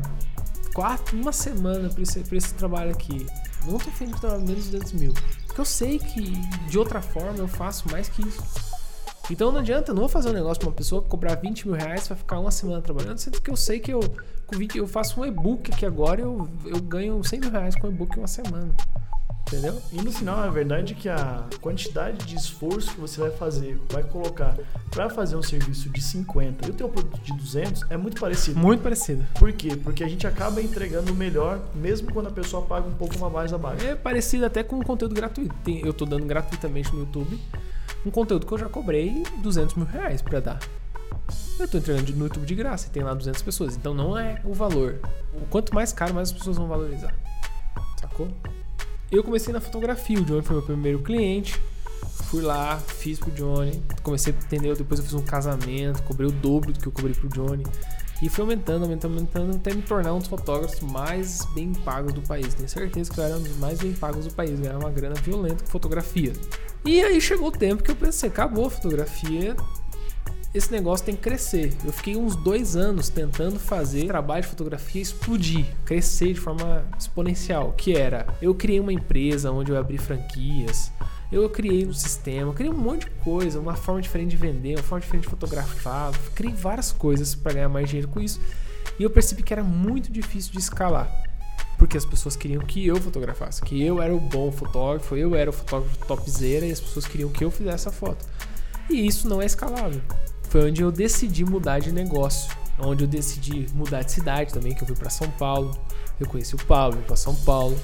quatro, uma semana pra esse, esse trabalho aqui. Não tô afim de menos de 200 mil. Porque eu sei que de outra forma eu faço mais que isso. Então não adianta, eu não vou fazer um negócio pra uma pessoa cobrar 20 mil reais pra ficar uma semana trabalhando, sendo que eu sei que eu, com 20, eu faço um e-book aqui agora e eu, eu ganho 100 mil reais com um e-book em uma semana. Entendeu? E no final, a verdade é que a quantidade de esforço que você vai fazer, vai colocar pra fazer um serviço de 50 e o teu produto de 200 é muito parecido. Muito parecido. Por quê? Porque a gente acaba entregando o melhor, mesmo quando a pessoa paga um pouco mais abaixo. É parecido até com um conteúdo gratuito. Tem- eu tô dando gratuitamente no YouTube um conteúdo que eu já cobrei 200 mil reais pra dar. Eu tô entregando no YouTube de graça e tem lá 200 pessoas. Então não é o valor. O quanto mais caro, mais as pessoas vão valorizar. Sacou? Eu comecei na fotografia. O Johnny foi meu primeiro cliente. Fui lá, fiz pro Johnny. Comecei a entender. Depois eu fiz um casamento. Cobrei o dobro do que eu cobrei pro Johnny. E fui aumentando, aumentando, aumentando, até me tornar um dos fotógrafos mais bem pagos do país. Tenho certeza que eu era um dos mais bem pagos do país. Ganhava uma grana violenta com fotografia. E aí chegou o tempo que eu pensei, acabou a fotografia. Esse negócio tem que crescer. Eu fiquei uns dois anos tentando fazer trabalho de fotografia explodir, crescer de forma exponencial. Que era, eu criei uma empresa onde eu abri franquias, eu criei um sistema, criei um monte de coisa, uma forma diferente de vender, uma forma diferente de fotografar, criei várias coisas para ganhar mais dinheiro com isso. E eu percebi que era muito difícil de escalar. Porque as pessoas queriam que eu fotografasse, que eu era o bom fotógrafo, eu era o fotógrafo topzera e as pessoas queriam que eu fizesse a foto. E isso não é escalável. Foi onde eu decidi mudar de negócio, onde eu decidi mudar de cidade também, que eu fui para São Paulo. Eu conheci o Paulo, fui para São Paulo.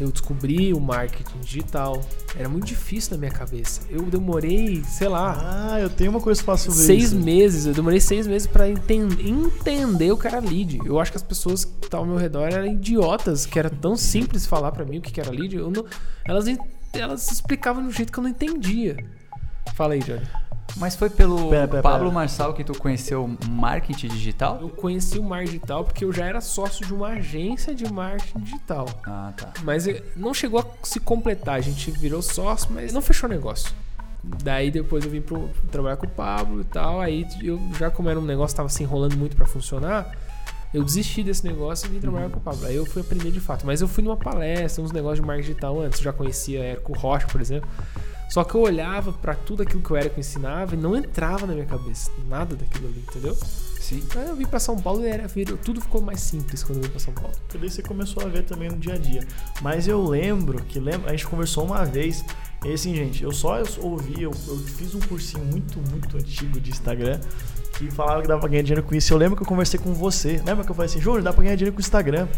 Eu descobri o marketing digital. Era muito difícil na minha cabeça. Eu demorei, sei lá, Ah, eu tenho uma coisa pra sobre seis isso. meses. Eu demorei seis meses pra enten- entender o que era lead. Eu acho que as pessoas que estavam ao meu redor eram idiotas, que era tão simples falar pra mim o que que era lead. Eu não, elas, elas explicavam de um jeito que eu não entendia. Fala aí, Johnny. Mas foi pelo Pera, pera, Pablo pera. Marçal que tu conheceu marketing digital? Eu conheci o marketing digital porque eu já era sócio de uma agência de marketing digital. Ah, tá. Mas não chegou a se completar. A gente virou sócio, mas não fechou o negócio. Daí depois eu vim pro, trabalhar com o Pablo e tal. Aí eu já como era um negócio que tava se enrolando muito pra funcionar, eu desisti desse negócio e vim trabalhar com o Pablo. Aí eu fui aprender de fato. Mas eu fui numa palestra, uns negócios de marketing digital antes. Eu já conhecia Érico Rocha, por exemplo. Só que eu olhava pra tudo aquilo que o Érico ensinava e não entrava na minha cabeça. Nada daquilo ali, entendeu? Sim. Aí eu vim pra São Paulo e era, tudo ficou mais simples quando eu vim pra São Paulo. Porque daí você começou a ver também no dia a dia. Mas eu lembro que lembra, a gente conversou uma vez. E assim, gente, eu só ouvi, eu, eu fiz um cursinho muito, muito antigo de Instagram que falava que dava pra ganhar dinheiro com isso. Eu lembro que eu conversei com você. Lembra que eu falei assim, Júnior, dá pra ganhar dinheiro com o Instagram?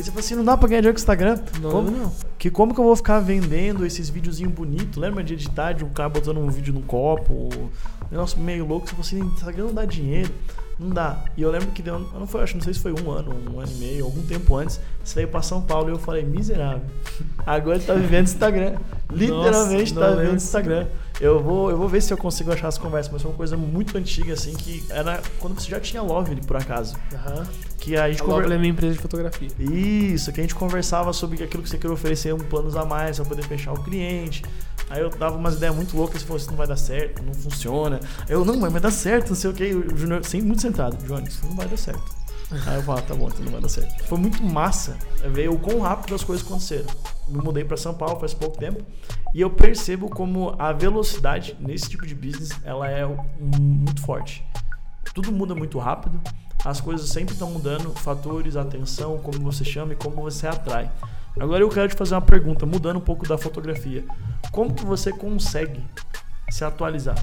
E você falou assim, não dá pra ganhar dinheiro com o Instagram? Não, Como? não. Que como que eu vou ficar vendendo esses videozinhos bonitos? Lembra de editar de um cara botando um vídeo no copo? Um negócio meio louco. Você falou assim, Instagram não dá dinheiro. Não dá. E eu lembro que deu, não foi, acho, não sei se foi um ano, um ano e meio, algum tempo antes, você veio pra São Paulo e eu falei, miserável. Agora tá vivendo Instagram. [LAUGHS] Literalmente Nossa, tá vivendo. Instagram. Eu vou, eu vou ver se eu consigo achar as conversas, mas foi uma coisa muito antiga, assim, que era quando você já tinha Lovely, por acaso. Aham. Que a gente A Lovely conver- é minha empresa de fotografia. Isso, que a gente conversava sobre aquilo que você queria oferecer, um planos a mais pra poder fechar o cliente. Aí eu dava umas ideias muito loucas, você falou, isso não vai dar certo, não funciona. Aí eu, não, mas vai dar certo, não sei o que. O Júnior, sempre muito centrado, Johnny, isso não vai dar certo. Aí eu falava, tá bom, então não vai dar certo. Foi muito massa ver o quão rápido as coisas aconteceram. Me mudei pra São Paulo faz pouco tempo e eu percebo como a velocidade nesse tipo de business, ela é muito forte. Tudo muda muito rápido, as coisas sempre estão mudando, fatores, atenção, como você chama e como você atrai. Agora eu quero te fazer uma pergunta, mudando um pouco da fotografia. Como que você consegue se atualizar?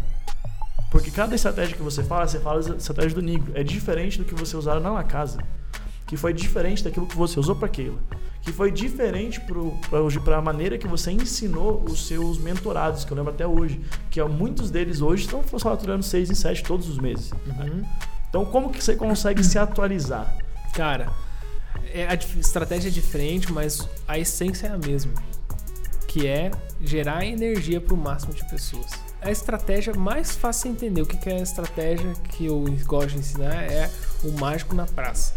Porque cada estratégia que você fala, você fala a estratégia do Negro. É diferente do que você usava na La Casa. Que foi diferente daquilo que você usou para Keila. Que foi diferente para a maneira que você ensinou os seus mentorados, que eu lembro até hoje. Que muitos deles hoje estão faturando 6 em 7 todos os meses. Uhum. Então como que você consegue se atualizar? Cara, é, a estratégia é diferente, mas a essência é a mesma. Que é gerar energia para o máximo de pessoas. A estratégia mais fácil de entender, o que que é a estratégia que eu gosto de ensinar é o mágico na praça.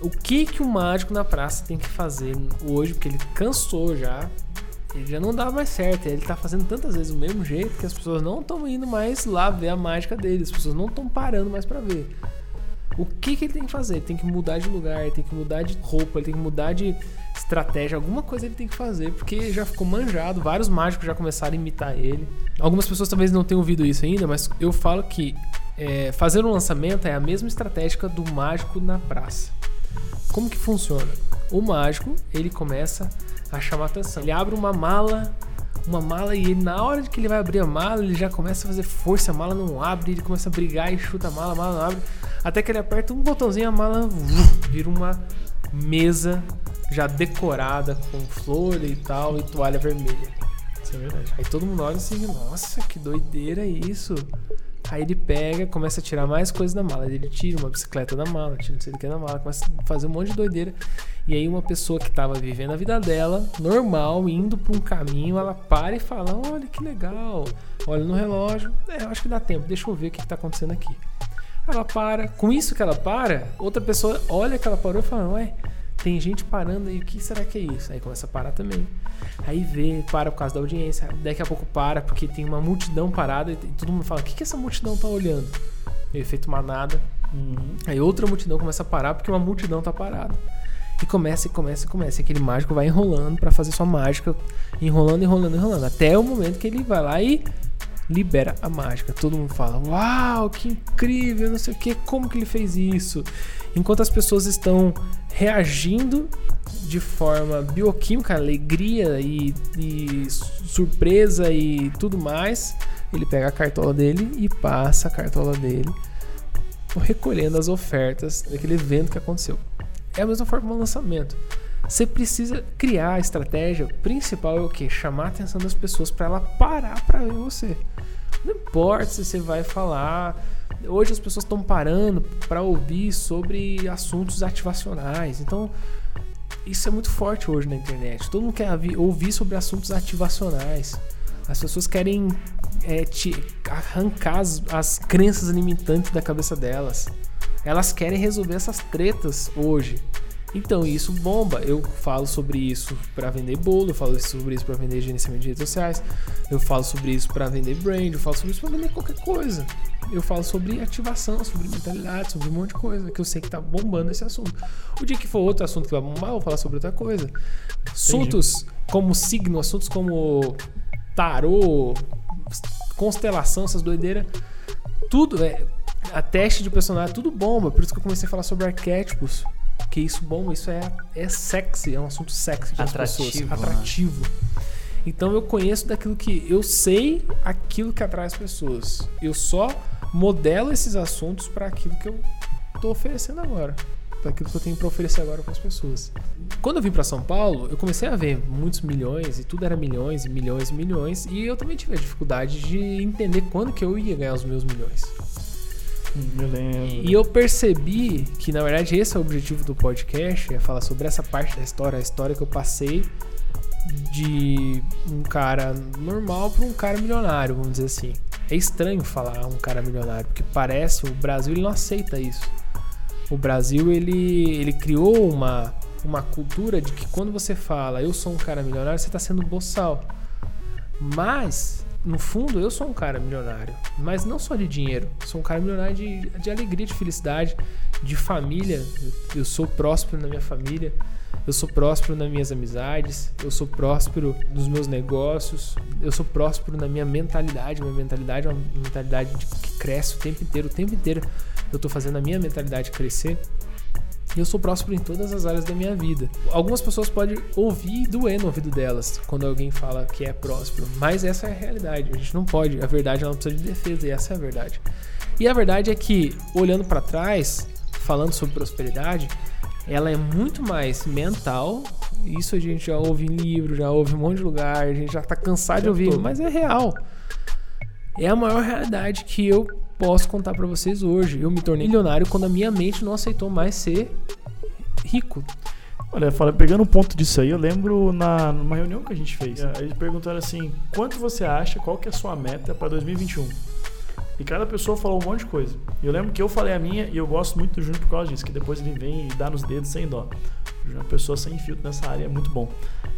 O que que o mágico na praça tem que fazer hoje, porque ele cansou já, ele já não dá mais certo, ele tá fazendo tantas vezes o mesmo jeito que as pessoas não estão indo mais lá ver a mágica dele, as pessoas não estão parando mais para ver. O que, que ele tem que fazer? Ele tem que mudar de lugar, ele tem que mudar de roupa, ele tem que mudar de estratégia, alguma coisa ele tem que fazer, porque já ficou manjado, vários mágicos já começaram a imitar ele. Algumas pessoas talvez não tenham ouvido isso ainda, mas eu falo que é, fazer um lançamento é a mesma estratégia do mágico na praça. Como que funciona? O mágico, ele começa a chamar atenção. Ele abre uma mala, uma mala e na hora que ele vai abrir a mala, ele já começa a fazer força, a mala não abre, ele começa a brigar e chuta a mala, a mala não abre. Até que ele aperta um botãozinho, a mala vira uma mesa já decorada com flor e tal e toalha vermelha. Isso é verdade. Aí todo mundo olha assim, nossa, que doideira é isso. Aí ele pega, começa a tirar mais coisas da mala. Ele tira uma bicicleta da mala, tira não sei do que da mala, começa a fazer um monte de doideira. E aí uma pessoa que tava vivendo a vida dela, normal, indo pra um caminho, ela para e fala: Olha que legal. Olha no relógio, é, eu acho que dá tempo, deixa eu ver o que, que tá acontecendo aqui. Ela para, com isso que ela para, outra pessoa olha que ela parou e fala: Ué, tem gente parando aí, o que será que é isso? Aí começa a parar também. Aí vê, para por causa da audiência. Daqui a pouco para, porque tem uma multidão parada e todo mundo fala: O que, que essa multidão tá olhando? É efeito manada. Uhum. Aí outra multidão começa a parar porque uma multidão tá parada. E começa, e começa, e começa. E aquele mágico vai enrolando pra fazer sua mágica. Enrolando, enrolando, enrolando. Até o momento que ele vai lá e libera a mágica. Todo mundo fala: Uau, que incrível, não sei o que, como que ele fez isso? Enquanto as pessoas estão reagindo de forma bioquímica, alegria e, e surpresa e tudo mais, ele pega a cartola dele e passa a cartola dele recolhendo as ofertas daquele evento que aconteceu. É a mesma forma no lançamento. Você precisa criar a estratégia principal é o que? Chamar a atenção das pessoas para ela parar para ver você. Não importa se você vai falar. Hoje as pessoas estão parando para ouvir sobre assuntos ativacionais. Então, isso é muito forte hoje na internet. Todo mundo quer ouvir sobre assuntos ativacionais. As pessoas querem é, te arrancar as, as crenças limitantes da cabeça delas. Elas querem resolver essas tretas hoje. Então isso bomba. Eu falo sobre isso para vender bolo, eu falo sobre isso para vender gerenciamento de redes sociais, eu falo sobre isso para vender brand, eu falo sobre isso para vender qualquer coisa. Eu falo sobre ativação, sobre mentalidade, sobre um monte de coisa que eu sei que tá bombando esse assunto. O dia que for outro assunto que vai bombar, eu vou falar sobre outra coisa. Assuntos como signo, assuntos como tarô, constelação, essas doideiras, tudo é a teste de personagem, tudo bomba. Por isso que eu comecei a falar sobre arquétipos. Que isso bomba, isso é, é sexy, é um assunto sexy das Atrativo, pessoas. né? Atrativo. Então eu conheço daquilo que. Eu sei aquilo que atrai as pessoas. Eu só modelo esses assuntos para aquilo que eu tô oferecendo agora. daquilo que eu tenho para oferecer agora para as pessoas. Quando eu vim para São Paulo, eu comecei a ver muitos milhões e tudo era milhões e milhões e milhões e eu também tive a dificuldade de entender quando que eu ia ganhar os meus milhões. E eu percebi que, na verdade, esse é o objetivo do podcast, é falar sobre essa parte da história, a história que eu passei de um cara normal para um cara milionário, vamos dizer assim. É estranho falar um cara milionário, porque parece, o Brasil ele não aceita isso. O Brasil ele, ele criou uma, uma cultura de que quando você fala eu sou um cara milionário, você está sendo boçal. Mas, no fundo, eu sou um cara milionário. Mas não só de dinheiro. Sou um cara milionário de, de alegria, de felicidade, de família. Eu, eu sou próspero na minha família. Eu sou próspero nas minhas amizades. Eu sou próspero nos meus negócios. Eu sou próspero na minha mentalidade. Minha mentalidade é uma mentalidade de- que cresce o tempo inteiro. O tempo inteiro eu tô fazendo a minha mentalidade crescer. E eu sou próspero em todas as áreas da minha vida. Algumas pessoas podem ouvir e doer no ouvido delas quando alguém fala que é próspero, mas essa é a realidade. A gente não pode. A verdade ela não precisa de defesa e essa é a verdade. E a verdade é que, olhando para trás, falando sobre prosperidade, ela é muito mais mental. Isso a gente já ouve em livro, já ouve em um monte de lugar, a gente já tá cansado de ouvir, mas é real. É a maior realidade que eu posso contar pra vocês hoje. Eu me tornei milionário quando a minha mente não aceitou mais ser rico. Olha, fala, pegando um ponto disso aí, eu lembro na, numa reunião que a gente fez. Aí Eles perguntaram assim: quanto você acha, qual que é a sua meta para 2021? E cada pessoa falou um monte de coisa. E eu lembro que eu falei a minha e eu gosto muito do Júnior por causa disso, que depois ele vem e dá nos dedos sem dó. O Júnior é uma pessoa sem filtro nessa área, é muito bom.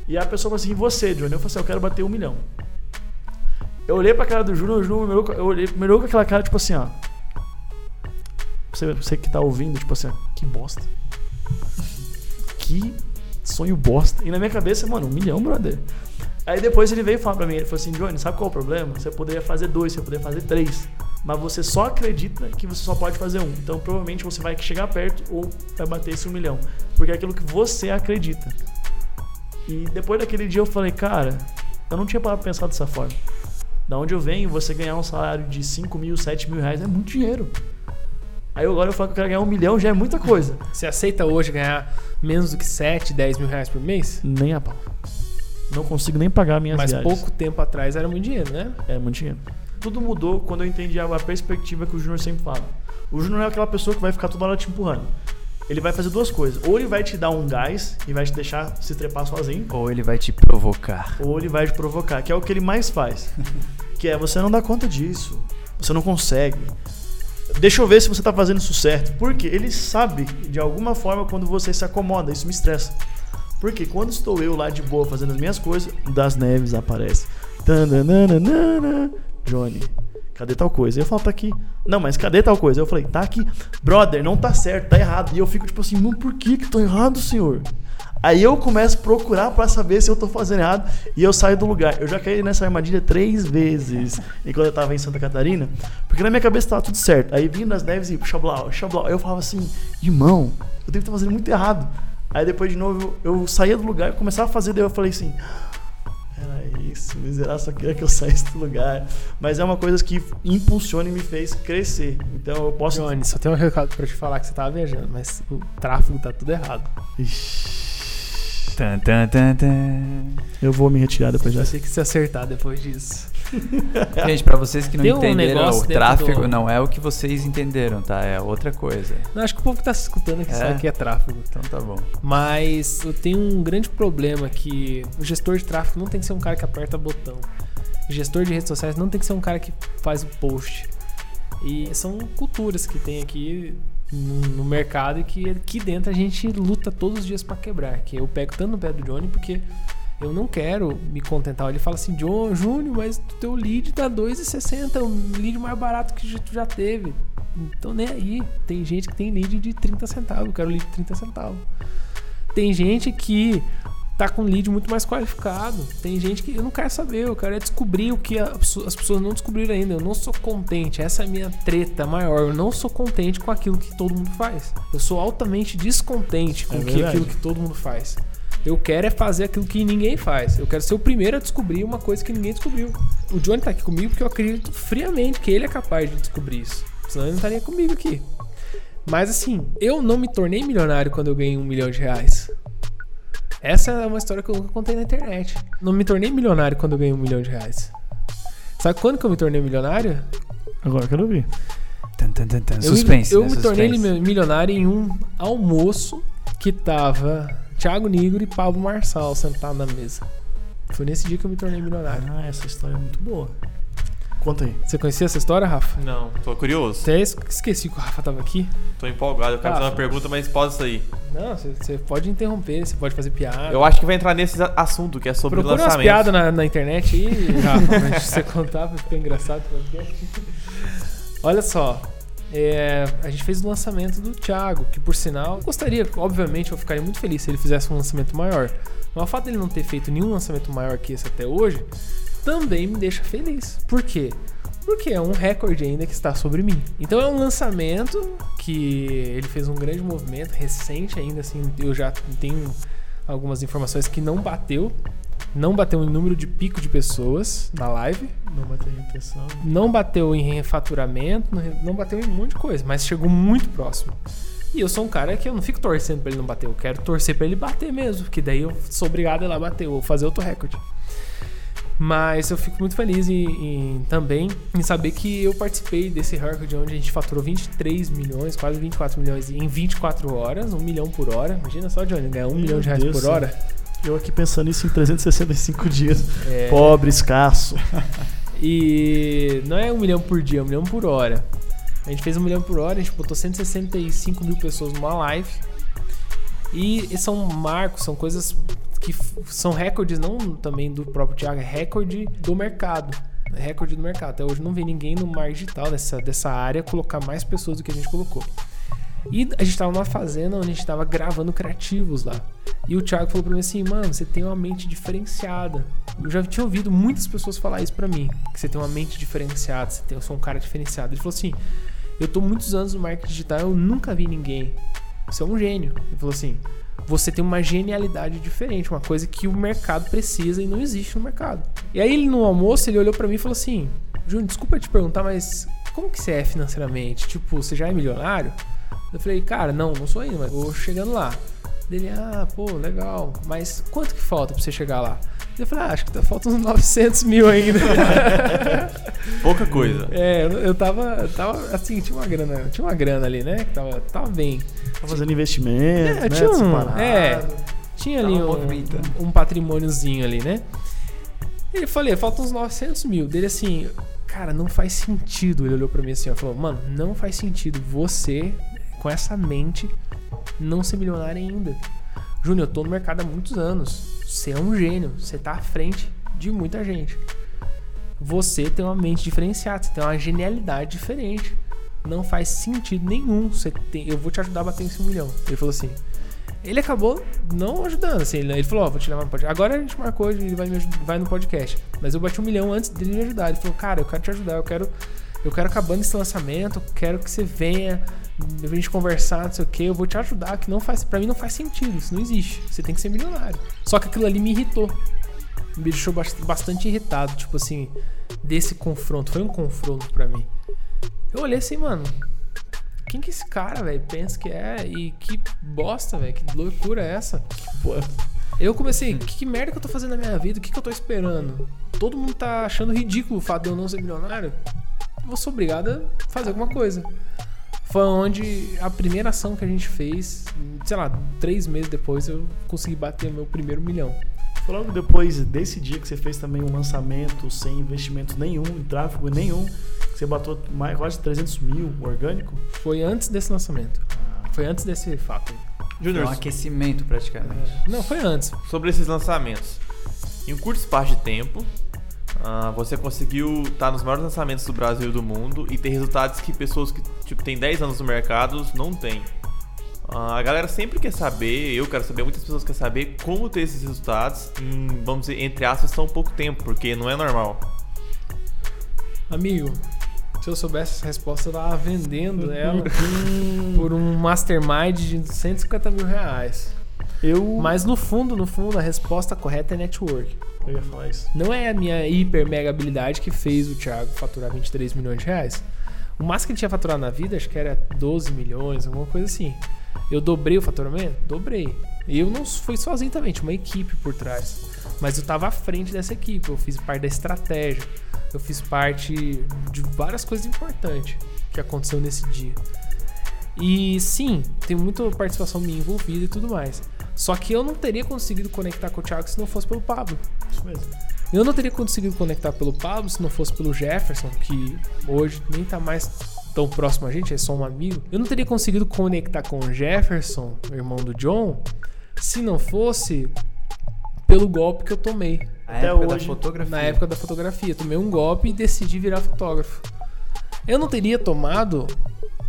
E a pessoa falou assim: e você, Júnior? Eu falei assim: eu quero bater um milhão. Eu olhei pra cara do Júnior, o Júnior eu olhei, me olhou com aquela cara, tipo assim, ó. Você, você que tá ouvindo, tipo assim, ó, que bosta. [LAUGHS] Que sonho bosta. E na minha cabeça, mano, um milhão, brother. Aí depois ele veio falar pra mim, ele falou assim, Johnny, sabe qual é o problema? Você poderia fazer dois, você poderia fazer três. Mas você só acredita que você só pode fazer um. Então provavelmente você vai chegar perto ou vai bater esse um milhão. Porque é aquilo que você acredita. E depois daquele dia eu falei, cara, eu não tinha parado pra pensar dessa forma. Da onde eu venho, você ganhar um salário de 5 mil, 7 mil reais é muito dinheiro. Aí agora eu falo que eu quero ganhar um milhão, já é muita coisa. Você aceita hoje ganhar menos do que 7, 10 mil reais por mês? Nem a pau. Não consigo nem pagar minhas Mas viagens. pouco tempo atrás era muito dinheiro, né? É muito dinheiro. Tudo mudou quando eu entendi a a perspectiva que o Júnior sempre fala. O Júnior é aquela pessoa que vai ficar toda hora te empurrando. Ele vai fazer duas coisas. Ou ele vai te dar um gás e vai te deixar se trepar sozinho. Ou ele vai te provocar. Ou ele vai te provocar, que é o que ele mais faz. [LAUGHS] que é você não dá conta disso. Você não consegue. Deixa eu ver se você tá fazendo isso certo. Porque ele sabe, de alguma forma, quando você se acomoda. Isso me estressa. Porque quando estou eu lá de boa fazendo as minhas coisas, das neves aparece. Tananana, Johnny, cadê tal coisa? Eu falo, tá aqui. Não, mas cadê tal coisa? Eu falei, tá aqui. Brother, não tá certo, tá errado. E eu fico tipo assim, mano, por que que tô errado, senhor? Aí eu começo a procurar pra saber se eu tô fazendo errado e eu saio do lugar. Eu já caí nessa armadilha três vezes enquanto eu tava em Santa Catarina, porque na minha cabeça tava tudo certo. Aí vindo nas neves e xablau, xablau. Aí eu falava assim, irmão, eu devo estar fazendo muito errado. Aí depois de novo eu, eu saía do lugar, começava a fazer, daí eu falei assim, era isso, miserável, só queria que eu [LAUGHS] saísse do lugar. Mas é uma coisa que impulsiona e me fez crescer. Então eu posso. Johnny, só tem um recado pra te falar que você tava viajando, mas o tráfego tá tudo errado. Ixi, Tan, tan, tan, tan. eu vou me retirar depois Já dessa. sei que se acertar depois disso. [LAUGHS] Gente, pra vocês que não um entenderam, negócio o tráfego do- não é o que vocês entenderam, tá? É outra coisa. Não, acho que o povo que tá se escutando aqui É? sabe que é tráfego. Então tá bom. Mas eu tenho um grande problema que o gestor de tráfego não tem que ser um cara que aperta botão. O gestor de redes sociais não tem que ser um cara que faz o post. E são culturas que tem aqui no, mercado e que aqui dentro a gente luta todos os dias pra quebrar. Que eu pego tanto no pé do Johnny porque eu não quero me contentar. Ele fala assim, John, Júnior, mas o teu lead tá 2,60, o lead mais barato que tu já teve. Então nem aí. Tem gente que tem lead de 30 centavos. Eu quero lead de 30 centavos. Tem gente que tá com lead muito mais qualificado. Tem gente que eu não quero saber, eu quero é descobrir o que as pessoas não descobriram ainda. Eu não sou contente, essa é a minha treta maior. Eu não sou contente com aquilo que todo mundo faz. Eu sou altamente descontente com É que aquilo que todo mundo faz. Eu quero é fazer aquilo que ninguém faz. Eu quero ser o primeiro a descobrir uma coisa que ninguém descobriu. O Johnny tá aqui comigo porque eu acredito friamente que ele é capaz de descobrir isso. Senão ele não estaria comigo aqui. Mas assim, eu não me tornei milionário quando eu ganhei um milhão de reais. Essa é uma história que eu nunca contei na internet. Não me tornei milionário quando eu ganhei um milhão de reais. Sabe quando que eu me tornei milionário? Agora eu ouvir. Tan, tan, tan, tan. Eu me- Suspense. Eu, né? me tornei Suspense. mi- milionário em um almoço que tava Thiago Nigro e Pablo Marçal sentados na mesa. Foi nesse dia que eu me tornei milionário. Ah, essa história é muito boa. Conta aí. Você conhecia essa história, Rafa? Não, tô curioso. Até es- esqueci que o Rafa tava aqui. Tô empolgado. Eu quero Ah, fazer uma pergunta, mas pode sair. Não, você- pode interromper, você pode fazer piada. Eu acho que vai entrar nesse assunto, que é sobre Procura lançamento. piadas na, na internet aí, Rafa, [LAUGHS] pra você contar, pra ficar engraçado. Olha só, é, a gente fez o lançamento do Thiago, que por sinal, gostaria, obviamente, eu ficaria muito feliz se ele fizesse um lançamento maior. Mas o fato dele não ter feito nenhum lançamento maior que esse até hoje, também me deixa feliz. Por quê? Porque é um recorde ainda que está sobre mim. Então é um lançamento que ele fez um grande movimento, recente ainda, assim, eu já tenho algumas informações que não bateu. Não bateu em número de pico de pessoas na live. Não vai ter intenção. Não bateu em faturamento, não- bateu em um monte de coisa, mas chegou muito próximo. E eu sou um cara que eu não fico torcendo pra ele não bater, eu quero torcer pra ele bater mesmo, porque daí eu sou obrigado a ir lá bater, ou fazer outro recorde. Mas eu fico muito feliz em, em- também em saber que eu participei desse recorde onde a gente faturou 23 milhões, quase 24 milhões em 24 horas, 1 milhão por hora. Imagina só, Johnny, ganhar 1 Meu milhão de reais Deus por hora. Eu aqui pensando isso em 365 dias. É, Pobre, escasso. E não é um milhão por dia, é um milhão por hora. A gente fez um milhão por hora, a gente botou 165 mil pessoas numa live. E, e são marcos, são coisas que são recordes, não também do próprio Thiago, é recorde do mercado. É recorde do mercado. Até hoje não vi ninguém no mar digital dessa, dessa área colocar mais pessoas do que a gente colocou. E a gente tava numa fazenda onde a gente tava gravando criativos lá. E o Thiago falou pra mim assim, mano, você tem uma mente diferenciada. Eu já tinha ouvido muitas pessoas falar isso pra mim, que você tem uma mente diferenciada, você tem, eu sou um cara diferenciado. Ele falou assim, eu tô muitos anos no marketing digital, eu nunca vi ninguém. Você é um gênio. Ele falou assim, você tem uma genialidade diferente, uma coisa que o mercado precisa e não existe no mercado. E aí ele no almoço, ele olhou pra mim e falou assim, Júnior, desculpa te perguntar, mas como que você é financeiramente? Tipo, você já é milionário? Eu falei, cara, não, não sou ainda, mas vou chegando lá. Dele, ah, pô, legal. Mas quanto que falta pra você chegar lá? Eu falei, ah, acho que tá faltando uns 900 mil ainda. [LAUGHS] Pouca coisa. é, eu, eu tava, eu tava, assim, tinha uma grana, tinha uma grana ali, né? Que tava, tava bem. Tá fazendo investimento, É, né? tinha um, é, tinha ali Tava um, um patrimôniozinho ali, né? Ele falei, faltam uns 900 mil. Dele assim, cara, não faz sentido. Ele olhou pra mim assim, ó, falou, mano, não faz sentido você, com essa mente, não ser milionário ainda. Júnior, eu tô no mercado há muitos anos. Você é um gênio. Você tá à frente de muita gente. Você tem uma mente diferenciada, você tem uma genialidade diferente. Não faz sentido nenhum. Você tem, eu vou te ajudar a bater esse milhão. Ele falou assim. Ele acabou não ajudando, assim. Ele falou, ó, vou te levar no podcast. Agora a gente marcou, ele vai, me vai no podcast. Mas eu bati um milhão antes dele me ajudar. Ele falou, cara, eu quero te ajudar, eu quero. Eu quero acabando esse lançamento, quero que você venha, a gente conversar, não sei o que, eu vou te ajudar, que não faz, para mim não faz sentido, isso não existe. Você tem que ser milionário. Só que aquilo ali me irritou. Me deixou bast- bastante irritado, tipo assim, desse confronto. Foi um confronto pra mim. Eu olhei assim, mano, quem que esse cara, velho, pensa que é? E que bosta, velho, que loucura é essa? Eu comecei, que, que merda que eu tô fazendo na minha vida? O que, que eu tô esperando? Todo mundo tá achando ridículo o fato de eu não ser milionário. Eu vou ser obrigado a fazer alguma coisa. Foi onde a primeira ação que a gente fez, sei lá, três meses depois, eu consegui bater meu primeiro milhão. Foi logo depois desse dia que você fez também um lançamento sem investimento nenhum, em tráfego nenhum, que você bateu mais, quase 300 mil orgânico. Foi antes desse lançamento. Foi antes desse fato. Foi Júnior, um aquecimento praticamente. Não, foi antes. sobre esses lançamentos. Em um curto espaço de tempo, ah, você conseguiu estar nos maiores lançamentos do Brasil e do mundo e ter resultados que pessoas que tipo, têm 10 anos no mercado não têm. Ah, a galera sempre quer saber, eu quero saber, muitas pessoas querem saber como ter esses resultados em, vamos dizer, entre aspas, tão pouco tempo, porque não é normal. Amigo, se eu soubesse essa resposta, eu tava vendendo [LAUGHS] ela por um mastermind de 150 mil reais. Eu, Mas no fundo, no fundo, a resposta correta é network. eu ia falar isso. Não é a minha hiper mega habilidade que fez o Thiago faturar 23 milhões de reais. O máximo que ele tinha faturado na vida, acho que era 12 milhões, alguma coisa assim. Eu dobrei o faturamento? Dobrei. E eu não fui sozinho também, tinha uma equipe por trás. Mas eu tava à frente dessa equipe, eu fiz parte da estratégia. Eu fiz parte de várias coisas importantes que aconteceu nesse dia. E sim, tem muita participação minha envolvida e tudo mais. Só que eu não teria conseguido conectar com o Thiago se não fosse pelo Pablo. Isso mesmo. Eu não teria conseguido conectar pelo Pablo se não fosse pelo Jefferson, que hoje nem tá mais tão próximo a gente, é só um amigo. Eu não teria conseguido conectar com o Jefferson, irmão do John, se não fosse pelo golpe que eu tomei. Na Até época da hoje, fotografia. Na época da fotografia. Tomei um golpe e decidi virar fotógrafo. Eu não teria tomado,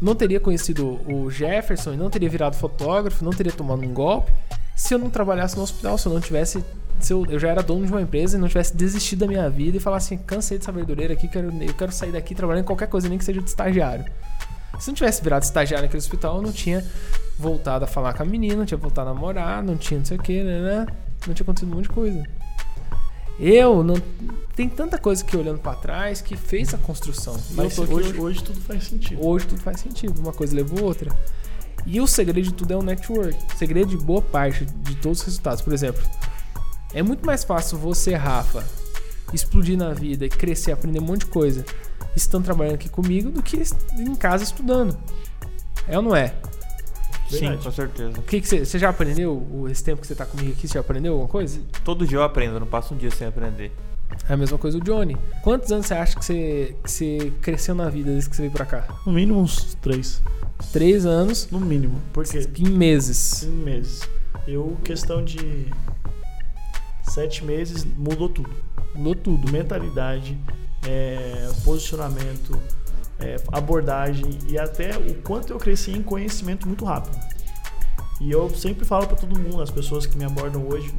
não teria conhecido o Jefferson e não teria virado fotógrafo, não teria tomado um golpe se eu não trabalhasse no hospital, se eu não tivesse. Se eu, eu já era dono de uma empresa e não tivesse desistido da minha vida e falasse assim: cansei dessa verdureira aqui, quero, eu quero sair daqui trabalhando em qualquer coisa, nem que seja de estagiário. Se não tivesse virado estagiário naquele hospital, eu não tinha voltado a falar com a menina, não tinha voltado a namorar, não tinha não sei o que, né, né? Não tinha acontecido um monte de coisa. Eu não. Tem tanta coisa que olhando pra trás que fez a construção. Mas eu aqui hoje, hoje tudo faz sentido. Hoje tudo faz sentido, uma coisa levou a outra. E o segredo de tudo é o network. O segredo de boa parte de todos os resultados. Por exemplo, é muito mais fácil você, Rafa, explodir na vida e crescer, aprender um monte de coisa estando trabalhando aqui comigo do que em casa estudando. É ou não é? Sim, Verdade. com certeza. O que você, já aprendeu? o- Esse tempo que você tá comigo aqui, você já aprendeu alguma coisa? Todo dia eu aprendo, eu não passo um dia sem aprender. É a mesma coisa o Johnny. Quantos anos você acha que você, que você cresceu na vida desde que você veio pra cá? No mínimo uns três. Três anos No mínimo. Porque em meses. cinco meses. Eu, questão de sete meses, mudou tudo. Mudou tudo. Mentalidade, é, posicionamento, é, abordagem e até o quanto eu cresci em conhecimento muito rápido. E eu sempre falo para todo mundo, as pessoas que me abordam hoje,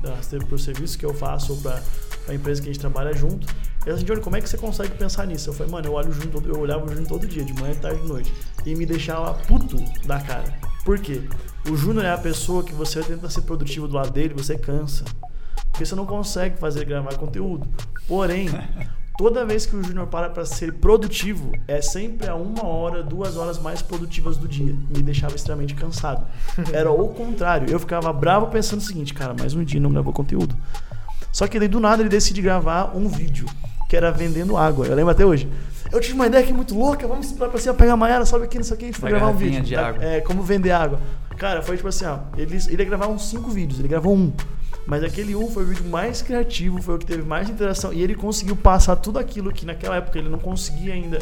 pro serviço que eu faço ou para a empresa que a gente trabalha junto, elas assim, Johnny, como é que você consegue pensar nisso? Eu falei, mano, eu olho o Júnior, todo- eu olhava o Júnior todo dia, de manhã, tarde e noite, e me deixava puto da cara. Por quê? O Júnior é a pessoa que você tenta ser produtivo do lado dele, você cansa. Porque você não consegue fazer gravar conteúdo. Porém, [LAUGHS] toda vez que o Júnior para para ser produtivo, é sempre a uma hora, duas horas mais produtivas do dia. Me deixava extremamente cansado. [LAUGHS] Era o contrário. Eu ficava bravo pensando o seguinte, cara, mais um dia não gravou conteúdo. Só que daí do nada ele decide gravar um vídeo, que era vendendo água. Eu lembro até hoje. Eu tive uma ideia aqui muito louca, vamos lá pra cima pegar a Maiara, sobe aqui, não sei o que, a gente foi gravar um vídeo. de água. É, como vender água. Cara, foi tipo assim, ó, ele, ele ia gravar uns cinco vídeos, ele gravou um. Mas aquele um foi o vídeo mais criativo, foi o que teve mais interação. E ele conseguiu passar tudo aquilo que naquela época ele não conseguia ainda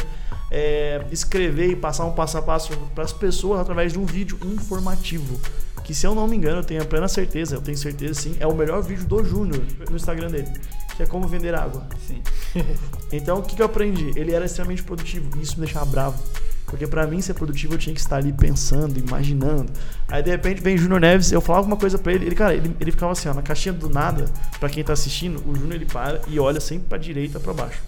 é, escrever e passar um passo a passo para as pessoas através de um vídeo informativo. Que se eu não me engano, eu tenho a plena certeza, eu tenho certeza sim, é o melhor vídeo do Júnior no Instagram dele. Que é como vender água. Sim. [LAUGHS] Então, o que, que eu aprendi? Ele era extremamente produtivo e isso me deixava bravo. Porque pra mim ser produtivo eu tinha que estar ali pensando, imaginando. Aí de repente vem Júnior Neves, eu falava uma coisa pra ele, ele, cara, ele, ele ficava assim, ó, na caixinha do nada, pra quem tá assistindo, o Júnior ele para e olha sempre pra direita, pra baixo.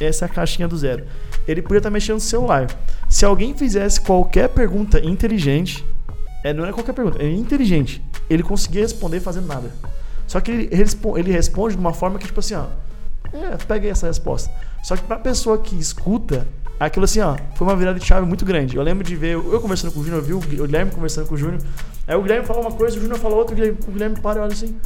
Essa é a caixinha do zero. Ele podia estar mexendo no celular. Se alguém fizesse qualquer pergunta inteligente, é, não é qualquer pergunta, é inteligente, ele conseguia responder fazendo nada. Só que ele, ele responde de uma forma que, tipo assim, ó, é, pega aí essa resposta. Só que pra pessoa que escuta, aquilo assim, ó, foi uma virada de chave muito grande. Eu lembro de ver, eu conversando com o Júnior, eu vi o Gui- o Guilherme conversando com o Júnior. Aí o Guilherme fala uma coisa, o Júnior fala outra, o Guilherme, o Guilherme para e olha assim.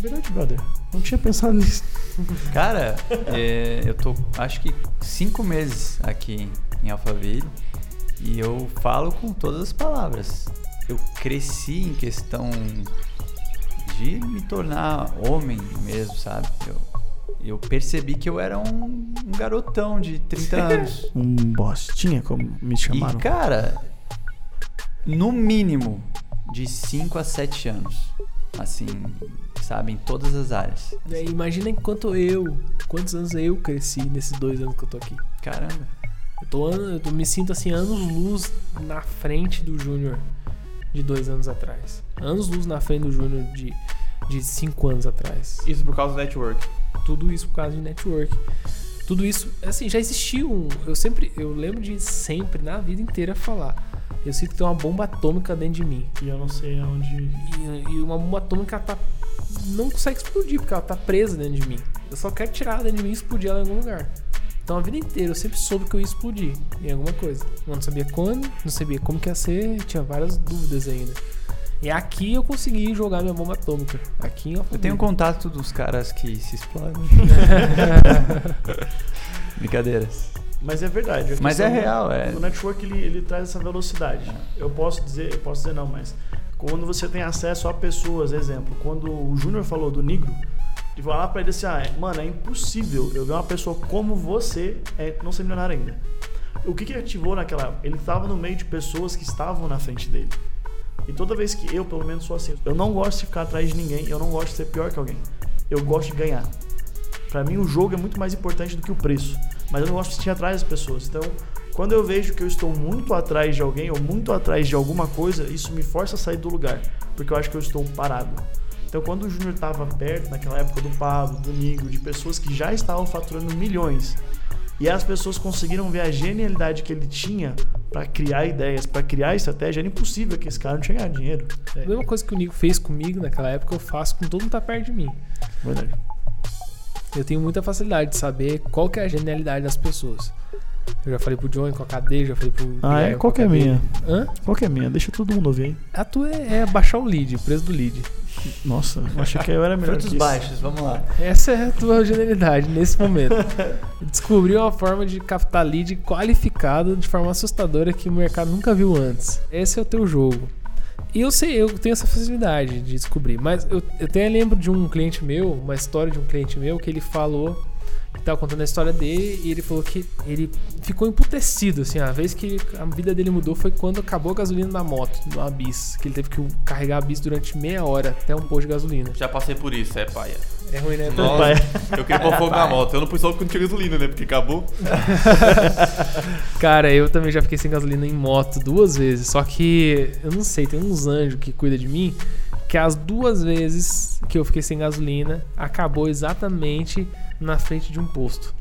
Verdade, brother. Não tinha pensado nisso. [LAUGHS] Cara, é, eu tô acho que cinco meses aqui em Alphaville e eu falo com todas as palavras. Eu cresci em questão de me tornar homem mesmo, sabe? Eu, eu percebi que eu era um, um garotão de 30 anos. Um bostinha, como me chamaram. E, cara, no mínimo de 5 a 7 anos. Assim, sabe, em todas as áreas. É, imagina enquanto eu, quantos anos eu cresci nesses dois anos que eu tô aqui. Caramba. Eu, tô, eu tô- me sinto assim, anos luz na frente do Júnior de dois anos atrás. Anos luz na frente do Júnior de, de cinco anos atrás. Isso por causa do network. Tudo isso por causa de network. Tudo isso, assim, já existiu um. Eu sempre, eu lembro de sempre, na vida inteira, falar. Eu sinto que tem uma bomba atômica dentro de mim. E eu não sei aonde. E, e uma bomba atômica tá. Não consegue explodir, porque ela tá presa dentro de mim. Eu só quero tirar ela dentro de mim e explodir ela em algum lugar. Então a vida inteira eu sempre soube que eu ia explodir em alguma coisa. Eu não sabia quando, não sabia como que ia ser, tinha várias dúvidas ainda. E aqui eu consegui jogar minha bomba atômica. Aqui em Eu tenho contato dos caras que se explodem. [LAUGHS] Brincadeiras. Mas é verdade. Mas é do- real, é. O network ele, ele traz essa velocidade. Eu posso dizer, eu posso dizer não, mas quando você tem acesso a pessoas, exemplo, quando o Júnior falou do Negro, falou lá pra ele assim, ah, é- mano, é impossível eu ver uma pessoa como você é, não ser milionário ainda. O que que ativou naquela época? Ele estava no meio de pessoas que estavam na frente dele. E toda vez que eu, pelo menos, sou assim, eu não gosto de ficar atrás de ninguém, eu não gosto de ser pior que alguém. Eu gosto de ganhar. Pra mim, o jogo é muito mais importante do que o preço. Mas eu não gosto de estar atrás das pessoas. Então, quando eu vejo que eu estou muito atrás de alguém ou muito atrás de alguma coisa, isso me força a sair do lugar. Porque eu acho que eu estou parado. Então, quando o Júnior estava perto, naquela época do Pablo, do Nigro, de pessoas que já estavam faturando milhões, e as pessoas conseguiram ver a genialidade que ele tinha para criar ideias, para criar estratégia, era impossível que esse cara não tinha ganhado dinheiro. É. A mesma coisa que o Nico fez comigo naquela época, eu faço com todo mundo que tá perto de mim. Verdade. Eu tenho muita facilidade de saber qual que é a genialidade das pessoas. Eu já falei pro Johnny com a cadeia, já falei pro. Ah, é? Qual que é minha? Hã? Qual que é a minha? Deixa todo mundo ouvir aí. A tua é, é baixar o lead, o preço do lead. Nossa, eu achei que eu era melhor Frutos que isso. baixos, vamos lá. Essa é a tua genialidade nesse momento. [LAUGHS] Descobriu uma forma de captar lead qualificado de forma assustadora que o mercado nunca viu antes. Esse é o teu jogo. E eu sei, eu tenho essa facilidade de descobrir. Mas eu, eu até lembro de um cliente meu, uma história de um cliente meu, que ele falou, tava contando a história dele, e ele falou que ele ficou emputecido, assim, a vez que a vida dele mudou foi quando acabou a gasolina na moto, no Abis, que ele teve que carregar a Abis durante meia hora até um posto de gasolina. Já passei por isso, é paia. É ruim, né? Nossa, Pai. eu queria pôr fogo na moto. Eu não pus logo quando tinha gasolina, né? Porque acabou. [LAUGHS] Cara, eu também já fiquei sem gasolina em moto duas vezes. Só que eu não sei, tem uns anjos que cuidam de mim. Que as duas vezes que eu fiquei sem gasolina acabou exatamente na frente de um posto.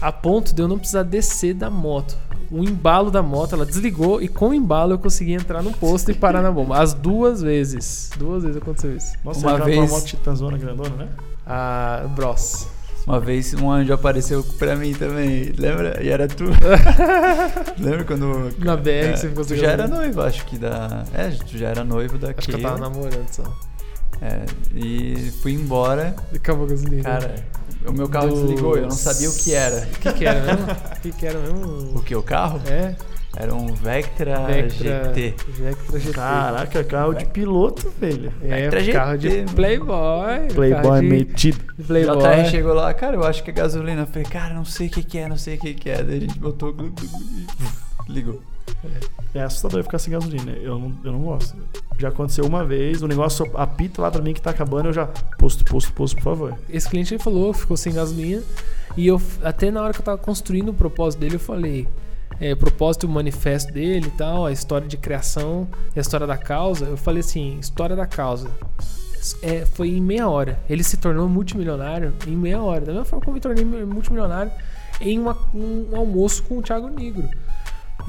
A ponto de eu não precisar descer da moto. O embalo da moto, ela desligou e com o embalo eu consegui entrar no posto e parar na bomba. As duas vezes. Duas vezes aconteceu isso. Nossa, Uma vez... uma moto titanzona grandona, né? A Bros. Uma vez um anjo apareceu pra mim também, lembra? E era tu. [LAUGHS] lembra quando. Na BR É, que você ficou Tu já era noivo, acho que da. É, tu já era noivo daqui. Acho que eu tava namorando só. É, e fui embora. E acabou a gasolina. Cara, o meu carro Do- desligou, eu não sabia o que era. [LAUGHS] O que, que era mesmo? O que, que era mesmo? O que? O carro? É, Era um Vectra, Vectra GT. Vectra GT. Caraca, carro de piloto, velho. é, Vectra carro GT, de Playboy. Playboy de, metido. Playboy. JR chegou lá, cara, eu acho que é gasolina. Eu falei, cara, não sei o que, que é, não sei o que, que é. Daí a gente botou. e ligou. É assustador ficar sem gasolina. Eu não, eu não gosto. Já aconteceu uma vez, o negócio apita lá pra mim que tá acabando, eu já. Posto, posto, posto, por favor. Esse cliente ele falou, ficou sem gasolina. E eu, até na hora que eu tava construindo o propósito dele, eu falei. É, propósito, o manifesto dele e tal, a história de criação a história da causa. Eu falei assim: história da causa. É, foi em meia hora. Ele se tornou multimilionário em meia hora. Da mesma forma que eu me tornei multimilionário em uma- um almoço com o Thiago Negro.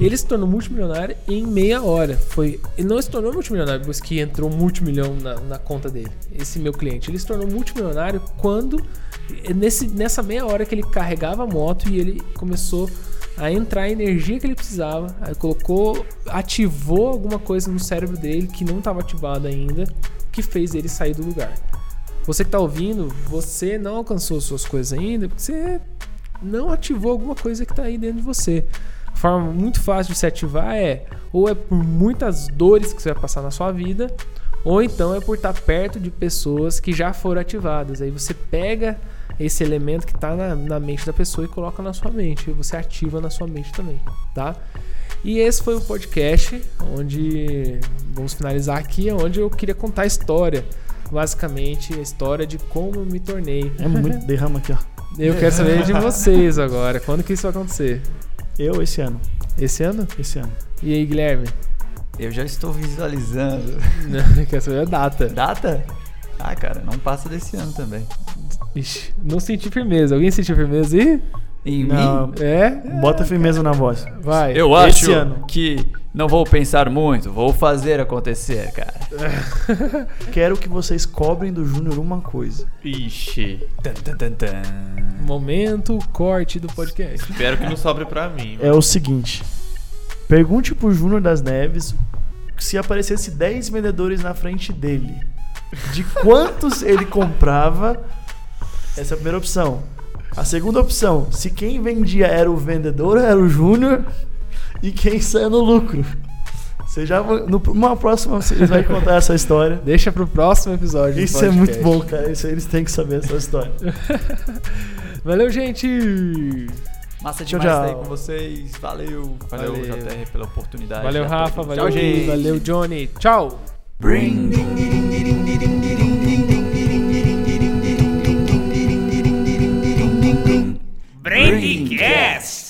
Ele se tornou multimilionário em meia hora. Foi, ele não se tornou multimilionário depois que entrou multimilhão na, na conta dele. Esse meu cliente. Ele se tornou multimilionário quando. Nesse, nessa meia hora que ele carregava a moto e ele começou a entrar a energia que ele precisava. Colocou. Ativou alguma coisa no cérebro dele que não estava ativada ainda. Que fez ele sair do lugar. Você que tá ouvindo, você não alcançou suas coisas ainda porque você não ativou alguma coisa que tá aí dentro de você. Forma muito fácil de se ativar é ou é por muitas dores que você vai passar na sua vida, ou então é por estar perto de pessoas que já foram ativadas. Aí você pega esse elemento que está na, na mente da pessoa e coloca na sua mente. E você ativa na sua mente também, tá? E esse foi o podcast onde vamos finalizar aqui, onde eu queria contar a história, basicamente a história de como eu me tornei. É muito derrama aqui, ó. Eu quero saber de vocês agora, quando que isso vai acontecer? Eu esse ano. Esse ano? Esse ano. E aí, Guilherme? Eu já estou visualizando. Não, [LAUGHS] quero saber a data. Data? Ah, cara, não passa desse ano também. Ixi, não senti firmeza. Alguém sentiu firmeza aí? Em Não. mim? É? Bota firmeza na voz. Vai. Eu Esse acho ano. que Não vou pensar muito, vou fazer acontecer, cara. [LAUGHS] Quero que vocês cobrem do Júnior uma coisa. Ixi. Tan, tan, tan, tan. Momento corte do podcast. Espero que não sobre pra mim. É o seguinte: pergunte pro Júnior das Neves se aparecesse 10 vendedores na frente dele, de [LAUGHS] quantos ele comprava. Essa é a primeira opção. A segunda opção, se quem vendia era o vendedor, era o Júnior, e quem sai no lucro. Você já no, numa próxima vocês vai contar essa história. Deixa pro próximo episódio. Isso é muito bom, cara. Isso eles têm que saber essa história. [LAUGHS] Valeu, gente. Massa demais tchau, tchau. com vocês. Valeu. Valeu, valeu. JR pela oportunidade. Valeu, Rafa. Valeu, tchau, gente. Valeu, Johnny. Tchau. Bring. Brandcast.